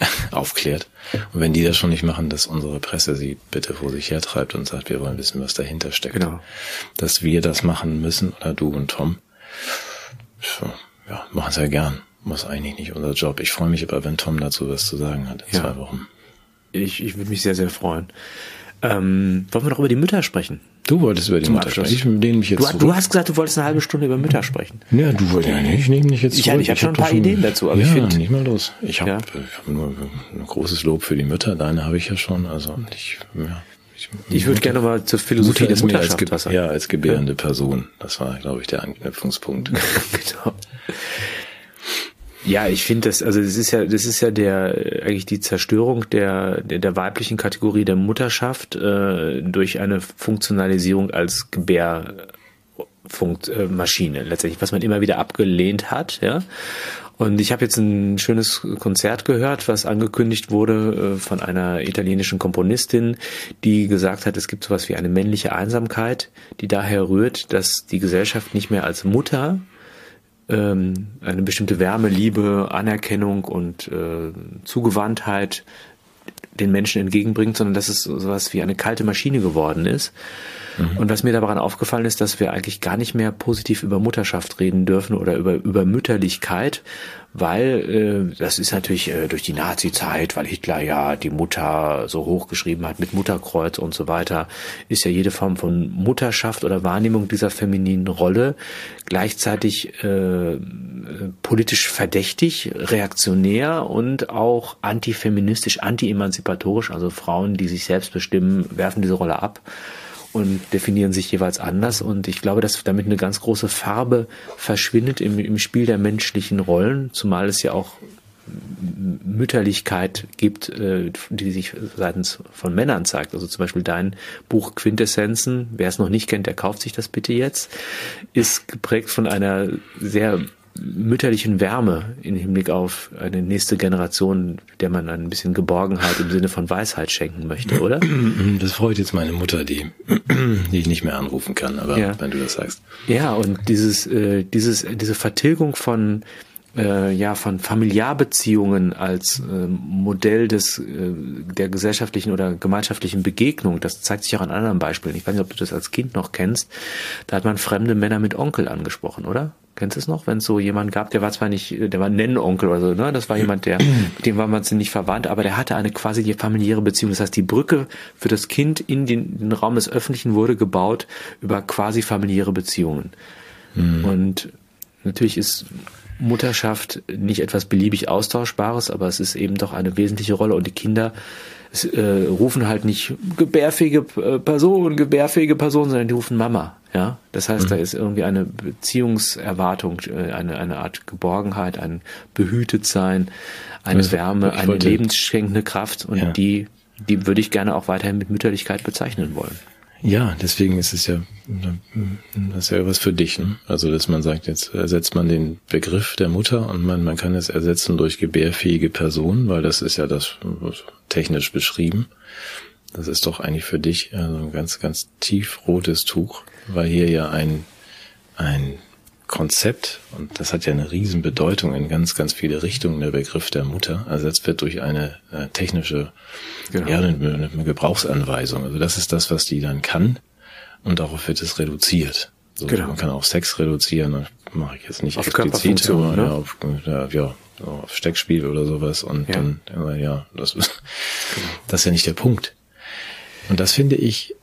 aufklärt. Und wenn die das schon nicht machen, dass unsere Presse sie bitte vor sich hertreibt und sagt, wir wollen wissen, was dahinter steckt. Genau. Dass wir das machen müssen, oder du und Tom, so, ja, machen es ja gern. Muss eigentlich nicht unser Job. Ich freue mich aber, wenn Tom dazu was zu sagen hat in ja. zwei Wochen. Ich, ich würde mich sehr, sehr freuen. Ähm, wollen wir noch über die Mütter sprechen? Du wolltest über die Zum Mütter Abschluss. sprechen. Ich nehme mich jetzt du, du, hast gesagt, du wolltest eine halbe Stunde über Mütter sprechen. Ja, du wolltest ja nicht. Ich nehme mich jetzt Ich, ich habe schon ein paar schon, Ideen dazu, aber ja, ich finde nicht mal los. Ich habe ja. hab nur ein großes Lob für die Mütter. Deine habe ich ja schon. Also ich, ja. Ich, ich würde gerne mal zur Philosophie Mutter des Mutterschaft als, Ja, als gebärende. Person. Das war, glaube ich, der Anknüpfungspunkt. genau. Ja, ich finde das, also das ist ja, das ist ja der eigentlich die Zerstörung der der, der weiblichen Kategorie der Mutterschaft äh, durch eine Funktionalisierung als Gebärmaschine letztendlich, was man immer wieder abgelehnt hat, ja. Und ich habe jetzt ein schönes Konzert gehört, was angekündigt wurde äh, von einer italienischen Komponistin, die gesagt hat, es gibt sowas wie eine männliche Einsamkeit, die daher rührt, dass die Gesellschaft nicht mehr als Mutter ähm, eine bestimmte Wärme, Liebe, Anerkennung und äh, Zugewandtheit den Menschen entgegenbringt, sondern dass es sowas wie eine kalte Maschine geworden ist. Mhm. Und was mir daran aufgefallen ist, dass wir eigentlich gar nicht mehr positiv über Mutterschaft reden dürfen oder über, über Mütterlichkeit, weil äh, das ist natürlich äh, durch die Nazi-Zeit, weil Hitler ja die Mutter so hochgeschrieben hat mit Mutterkreuz und so weiter, ist ja jede Form von Mutterschaft oder Wahrnehmung dieser femininen Rolle gleichzeitig äh, politisch verdächtig, reaktionär und auch antifeministisch, anti-emanzipatorisch. Also Frauen, die sich selbst bestimmen, werfen diese Rolle ab und definieren sich jeweils anders. Und ich glaube, dass damit eine ganz große Farbe verschwindet im, im Spiel der menschlichen Rollen, zumal es ja auch Mütterlichkeit gibt, äh, die sich seitens von Männern zeigt. Also zum Beispiel dein Buch Quintessenzen, wer es noch nicht kennt, der kauft sich das bitte jetzt, ist geprägt von einer sehr mütterlichen Wärme im Hinblick auf eine nächste Generation, der man ein bisschen Geborgenheit im Sinne von Weisheit schenken möchte, oder? Das freut jetzt meine Mutter, die, die ich nicht mehr anrufen kann, aber ja. wenn du das sagst. Ja, und dieses, äh, dieses, diese Vertilgung von äh, ja von Familiarbeziehungen als äh, Modell des äh, der gesellschaftlichen oder gemeinschaftlichen Begegnung, das zeigt sich auch an anderen Beispielen. Ich weiß nicht, ob du das als Kind noch kennst. Da hat man fremde Männer mit Onkel angesprochen, oder? Kennst du es noch? Wenn es so jemand gab, der war zwar nicht, der war Nennonkel oder so, ne? Das war jemand, der, mit dem war man nicht verwandt, aber der hatte eine quasi die familiäre Beziehung. Das heißt, die Brücke für das Kind in den, den Raum des Öffentlichen wurde gebaut über quasi familiäre Beziehungen. Mhm. Und natürlich ist Mutterschaft nicht etwas beliebig Austauschbares, aber es ist eben doch eine wesentliche Rolle und die Kinder es, äh, rufen halt nicht gebärfähige äh, Person, gebärfähige Person, sondern die rufen Mama. Ja, das heißt, mhm. da ist irgendwie eine Beziehungserwartung, äh, eine eine Art Geborgenheit, ein Behütetsein, eine also, Wärme, eine lebensschenkende Kraft und ja. die die würde ich gerne auch weiterhin mit Mütterlichkeit bezeichnen wollen. Ja, deswegen ist es ja, das ist ja was für dich, ne? Also, dass man sagt, jetzt ersetzt man den Begriff der Mutter und man, man kann es ersetzen durch gebärfähige Person, weil das ist ja das technisch beschrieben. Das ist doch eigentlich für dich also ein ganz, ganz tief rotes Tuch, weil hier ja ein, ein Konzept, und das hat ja eine Riesenbedeutung in ganz, ganz viele Richtungen, der Begriff der Mutter, ersetzt wird durch eine äh, technische genau. ja, eine, eine Gebrauchsanweisung. Also das ist das, was die dann kann und darauf wird es reduziert. So, genau. Man kann auch Sex reduzieren, das mache ich jetzt nicht auf explizit, aber ne? ja, auf, ja, ja, auf Steckspiel oder sowas und ja. dann, ja, das ist, genau. das ist ja nicht der Punkt. Und das finde ich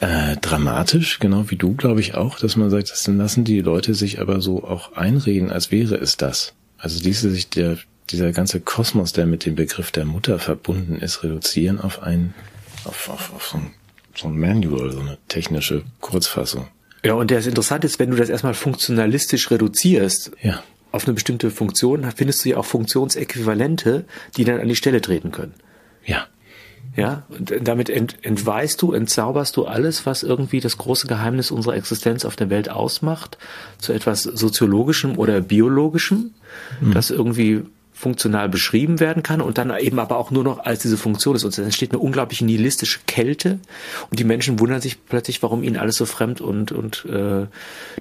äh, dramatisch, genau wie du, glaube ich auch, dass man sagt, das lassen die Leute sich aber so auch einreden, als wäre es das. Also diese sich der, dieser ganze Kosmos, der mit dem Begriff der Mutter verbunden ist, reduzieren auf ein, auf, auf, auf so, ein, so ein Manual, so eine technische Kurzfassung. Ja, und das Interessante ist, wenn du das erstmal funktionalistisch reduzierst, ja. auf eine bestimmte Funktion, findest du ja auch Funktionsäquivalente, die dann an die Stelle treten können. Ja. Ja, und damit ent, entweist du, entzauberst du alles, was irgendwie das große Geheimnis unserer Existenz auf der Welt ausmacht, zu etwas soziologischem oder biologischem, mhm. das irgendwie funktional beschrieben werden kann und dann eben aber auch nur noch als diese Funktion ist. Und es entsteht eine unglaubliche nihilistische Kälte und die Menschen wundern sich plötzlich, warum ihnen alles so fremd und, und äh,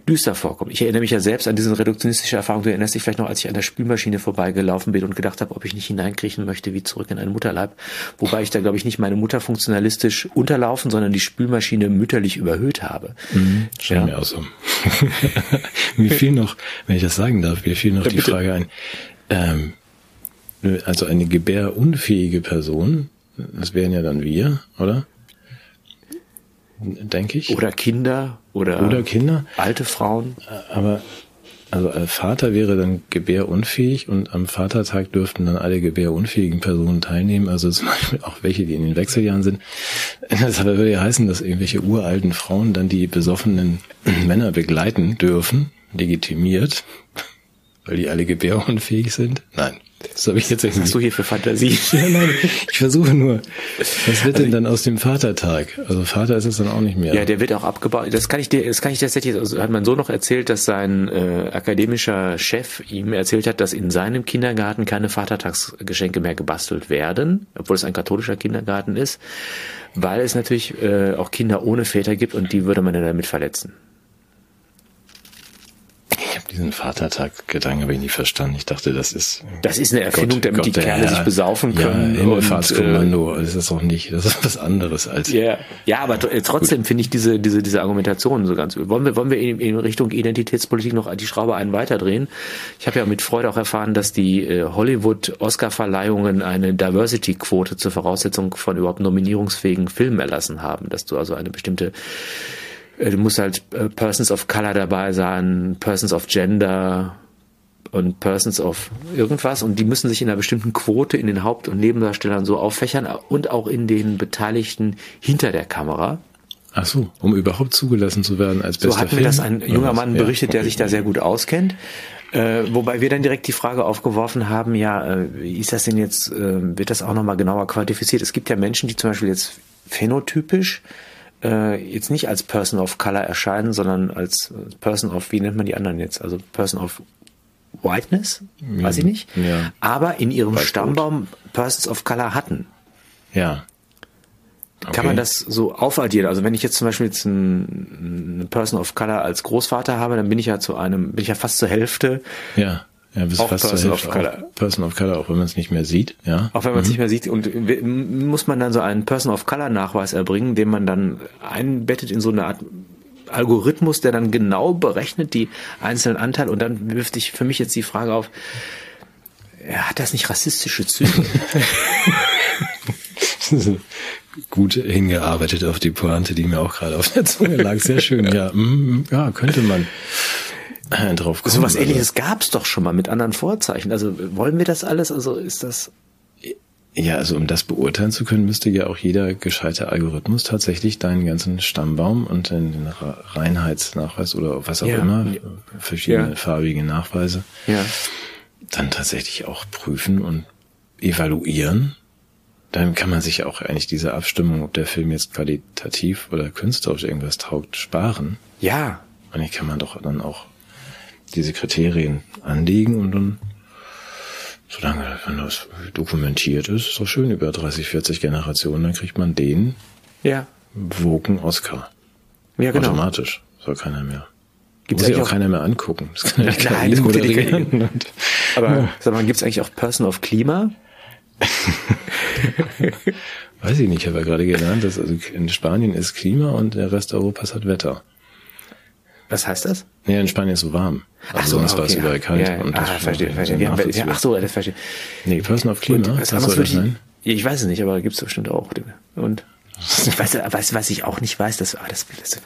düster vorkommt. Ich erinnere mich ja selbst an diese reduktionistische Erfahrung. Du erinnerst dich vielleicht noch, als ich an der Spülmaschine vorbeigelaufen bin und gedacht habe, ob ich nicht hineinkriechen möchte wie zurück in einen Mutterleib. Wobei ich da, glaube ich, nicht meine Mutter funktionalistisch unterlaufen, sondern die Spülmaschine mütterlich überhöht habe. Mhm, ja. mir auch so. mir fiel noch, wenn ich das sagen darf, mir fiel noch ja, die. Frage ein, ähm, also eine gebärunfähige Person, das wären ja dann wir, oder? Denke ich. Oder Kinder oder, oder Kinder. Alte Frauen. Aber also als Vater wäre dann gebärunfähig und am Vatertag dürften dann alle gebärunfähigen Personen teilnehmen, also zum Beispiel auch welche, die in den Wechseljahren sind. Das würde ja heißen, dass irgendwelche uralten Frauen dann die besoffenen Männer begleiten dürfen, legitimiert, weil die alle gebärunfähig sind. Nein, das habe ich jetzt Was hast du hier für Fantasie? ja, nein, ich versuche nur. Was wird also denn dann aus dem Vatertag? Also Vater ist es dann auch nicht mehr. Ja, der wird auch abgebaut. Das kann ich dir, das kann ich tatsächlich, also hat mein Sohn noch erzählt, dass sein äh, akademischer Chef ihm erzählt hat, dass in seinem Kindergarten keine Vatertagsgeschenke mehr gebastelt werden, obwohl es ein katholischer Kindergarten ist, weil es natürlich äh, auch Kinder ohne Väter gibt und die würde man ja damit verletzen Diesen Vatertag-Gedanken habe ich nie verstanden. Ich dachte, das ist. Das ist eine Erfindung, Gott, damit Gott, die Kerle Herr, sich besaufen können. Ja, Himmelfahrtskommando, äh, das ist auch nicht, das ist was anderes als. Ja, ja aber trotzdem finde ich diese, diese, diese Argumentation so ganz. Wollen wir, wollen wir in, in Richtung Identitätspolitik noch die Schraube einen weiterdrehen? Ich habe ja mit Freude auch erfahren, dass die äh, Hollywood-Oscar-Verleihungen eine Diversity-Quote zur Voraussetzung von überhaupt nominierungsfähigen Filmen erlassen haben, dass du also eine bestimmte äh, du musst halt äh, Persons of Color dabei sein, Persons of Gender und Persons of irgendwas und die müssen sich in einer bestimmten Quote in den Haupt- und Nebendarstellern so auffächern und auch in den Beteiligten hinter der Kamera. Ach so, um überhaupt zugelassen zu werden als bester So hat mir das ein junger Mann berichtet, der sich da sehr gut auskennt. Äh, wobei wir dann direkt die Frage aufgeworfen haben, ja, äh, wie ist das denn jetzt, äh, wird das auch nochmal genauer quantifiziert? Es gibt ja Menschen, die zum Beispiel jetzt phänotypisch äh, jetzt nicht als Person of Color erscheinen, sondern als Person of, wie nennt man die anderen jetzt? Also Person of Whiteness, weiß ich nicht. Ja. Aber in ihrem Weiß Stammbaum Persons of Color hatten. Ja. Okay. Kann man das so aufaddieren? Also wenn ich jetzt zum Beispiel jetzt einen, eine Person of Color als Großvater habe, dann bin ich ja zu einem, bin ich ja fast zur Hälfte. Ja. Ja, bis auch fast Person of Color. Person of Color, auch wenn man es nicht mehr sieht, ja. Auch wenn man es mhm. nicht mehr sieht. Und muss man dann so einen Person of Color Nachweis erbringen, den man dann einbettet in so eine Art Algorithmus, der dann genau berechnet die einzelnen Anteile und dann wirft sich für mich jetzt die Frage auf, hat das nicht rassistische Züge? Gut hingearbeitet auf die Pointe, die mir auch gerade auf der Zunge lag. Sehr schön, ja. Mm, ja, könnte man drauf kommen. So was ähnliches gab es doch schon mal mit anderen Vorzeichen. Also wollen wir das alles? Also ist das. Ja, also um das beurteilen zu können, müsste ja auch jeder gescheite Algorithmus tatsächlich deinen ganzen Stammbaum und den Reinheitsnachweis oder was auch ja. immer, verschiedene ja. farbige Nachweise, ja. dann tatsächlich auch prüfen und evaluieren. Dann kann man sich auch eigentlich diese Abstimmung, ob der Film jetzt qualitativ oder künstlerisch irgendwas taugt, sparen. Ja. Und die kann man doch dann auch diese Kriterien anlegen und dann, solange wenn das dokumentiert ist, ist doch schön über 30, 40 Generationen, dann kriegt man den ja. Woken Oscar. Ja, genau. Automatisch. Soll keiner mehr. Gibt's Muss sich auch keiner mehr angucken. Das kann ja nicht Nein, das moderieren. Aber ja. sag mal, gibt's eigentlich auch Person of Klima? Weiß ich nicht, ich habe ja gerade gelernt, dass also in Spanien ist Klima und der Rest Europas hat Wetter. Was heißt das? Ja, in Spanien ist so warm. Also ach so, sonst okay. war es überall kalt. Ja, ah, verstehe, verstehe. Ja, ja, ach so, das verstehe. Nee, Person of Klima, und, was soll das sein? Ich weiß es nicht, aber gibt's bestimmt auch. Und ich weiß, was, was ich auch nicht weiß, das, ah, das, das, das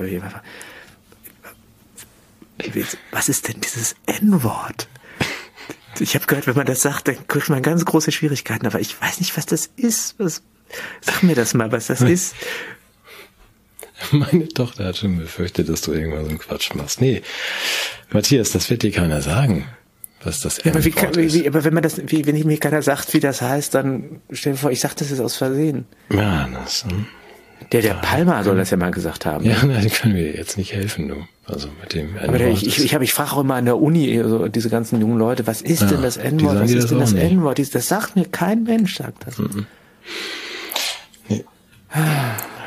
was ist denn dieses N-Wort? Ich habe gehört, wenn man das sagt, dann kriegt man ganz große Schwierigkeiten, aber ich weiß nicht, was das ist. Was, sag mir das mal, was das ist. Meine Tochter hat schon befürchtet, dass du irgendwann so einen Quatsch machst. Nee, Matthias, das wird dir keiner sagen, was das ja, aber, wie, kann, wie, aber wenn man das, wie, wenn ich mir keiner sagt, wie das heißt, dann stell dir vor, ich sag das jetzt aus Versehen. Ja, das. Hm. Der, der Palmer soll das ja mal gesagt haben. Ja, ne? die können mir jetzt nicht helfen, du. Also mit dem Aber der, ich, ich, ich, ich frage auch immer an der Uni, also diese ganzen jungen Leute, was ist ja, denn das N-Wort? Was ist denn das N-Wort? Das sagt mir kein Mensch, sagt das. Mhm. Nee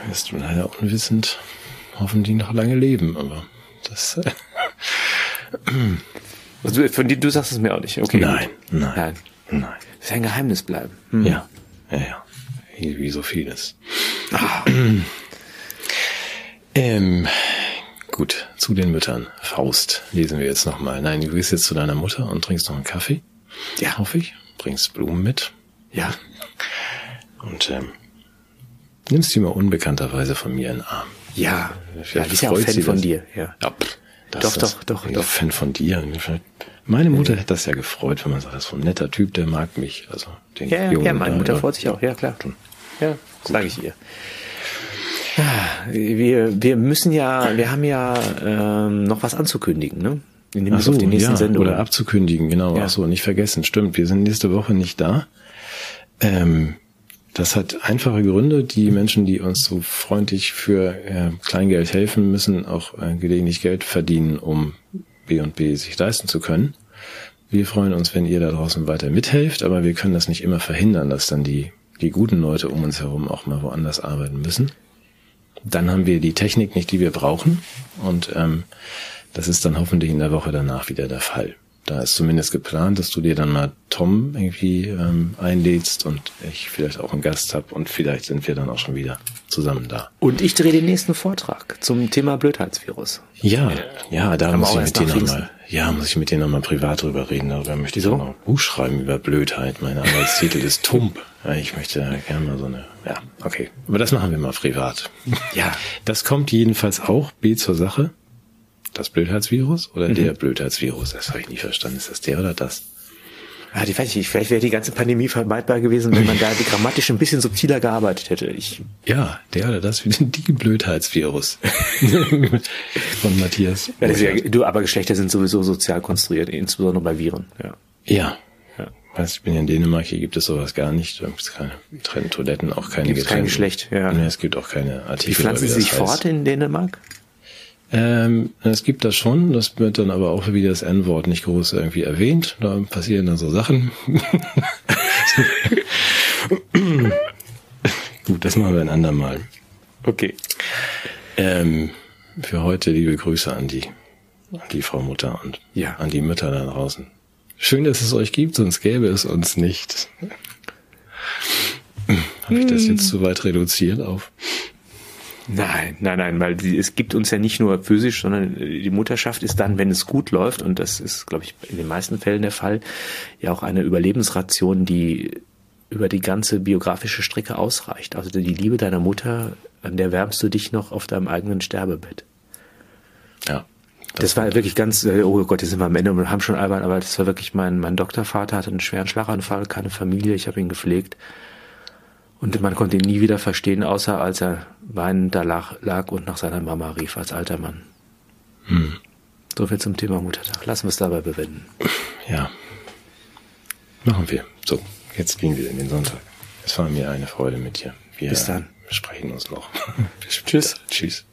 wirst du leider unwissend hoffentlich noch lange leben, aber das. Äh, also von dir, du sagst es mir auch nicht, okay? Nein, nein, nein. nein. Das ist ein Geheimnis bleiben. Hm. Ja, ja, ja. Wie, wie so vieles. Ah. ähm, gut, zu den Müttern. Faust lesen wir jetzt nochmal. Nein, du gehst jetzt zu deiner Mutter und trinkst noch einen Kaffee. Ja. Hoffe ich. Bringst Blumen mit. Ja. Und ähm, nimmst sie mal unbekannterweise von mir in den Arm. Ja, ja, die ist ja auch Fan von dir. Ja, ja doch, doch, doch, doch. Fan von dir. Meine Mutter hätte das ja gefreut, wenn man sagt, das ist so ein netter Typ, der mag mich. Also den ja, Jungen, ja, meine Mutter freut sich auch. Ja, klar. Ja, sage ich ihr. Wir, wir müssen ja, wir haben ja ähm, noch was anzukündigen, ne? In dem Ach so, auf die nächsten ja, Sendungen. Oder abzukündigen, genau. Ja. Ach so, nicht vergessen, stimmt. Wir sind nächste Woche nicht da. Ähm, das hat einfache Gründe. Die Menschen, die uns so freundlich für äh, Kleingeld helfen, müssen auch äh, gelegentlich Geld verdienen, um B und B sich leisten zu können. Wir freuen uns, wenn ihr da draußen weiter mithelft, aber wir können das nicht immer verhindern, dass dann die, die guten Leute um uns herum auch mal woanders arbeiten müssen. Dann haben wir die Technik nicht, die wir brauchen. Und ähm, Das ist dann hoffentlich in der Woche danach wieder der Fall. Da ist zumindest geplant, dass du dir dann mal Tom irgendwie ähm, einlädst und ich vielleicht auch einen Gast habe und vielleicht sind wir dann auch schon wieder zusammen da. Und ich drehe den nächsten Vortrag zum Thema Blödheitsvirus. Ja, ja, da muss ich mit dir nochmal, ja, muss ich mit dir nochmal privat drüber reden. Darüber möchte ich so? noch ein Buch schreiben über Blödheit. Mein Arbeitstitel ist Tump. Ich möchte gerne mal so eine, ja, okay. Aber das machen wir mal privat. Ja. Das kommt jedenfalls auch, B zur Sache. Das Blödheitsvirus oder mhm. der Blödheitsvirus? Das habe ich nie verstanden. Ist das der oder das? Ja, ah, die weiß ich nicht. Vielleicht wäre die ganze Pandemie vermeidbar gewesen, wenn man da die grammatisch ein bisschen subtiler gearbeitet hätte. Ich ja, der oder das, die Blödheitsvirus von Matthias. Ja, ja, du, aber Geschlechter sind sowieso sozial konstruiert, insbesondere bei Viren. Ja. Ja. ja. Weißt, ich bin ja in Dänemark, hier gibt es sowas gar nicht. Da gibt es keine getrennten Toiletten, auch keine Gibt's kein Geschlecht, ja. Nee, es gibt auch keine Artikel. Wie pflanzen sie sich fort in Dänemark? Ähm, es gibt das schon, das wird dann aber auch wie das N-Wort nicht groß irgendwie erwähnt. Da passieren dann so Sachen. Gut, das machen wir ein andermal. Okay. Ähm, für heute liebe Grüße an die, an die Frau Mutter und ja. an die Mütter da draußen. Schön, dass es euch gibt, sonst gäbe es uns nicht. Habe ich das hm. jetzt zu weit reduziert auf? Nein, nein, nein, weil die, es gibt uns ja nicht nur physisch, sondern die Mutterschaft ist dann, wenn es gut läuft, und das ist, glaube ich, in den meisten Fällen der Fall, ja auch eine Überlebensration, die über die ganze biografische Strecke ausreicht. Also die Liebe deiner Mutter, an der wärmst du dich noch auf deinem eigenen Sterbebett. Ja. Das, das war wirklich ganz, äh, oh Gott, jetzt sind wir am Ende und haben schon albern, aber das war wirklich mein, mein Doktorvater hatte einen schweren Schlaganfall, keine Familie, ich habe ihn gepflegt. Und man konnte ihn nie wieder verstehen, außer als er weinend da lag, lag und nach seiner Mama rief als alter Mann. Hm. So viel zum Thema Muttertag. Lassen wir es dabei bewenden. Ja. Machen wir. So, jetzt gehen wir in den Sonntag. Es war mir eine Freude mit dir. Wir Bis dann. sprechen uns noch. Tschüss. Tschüss.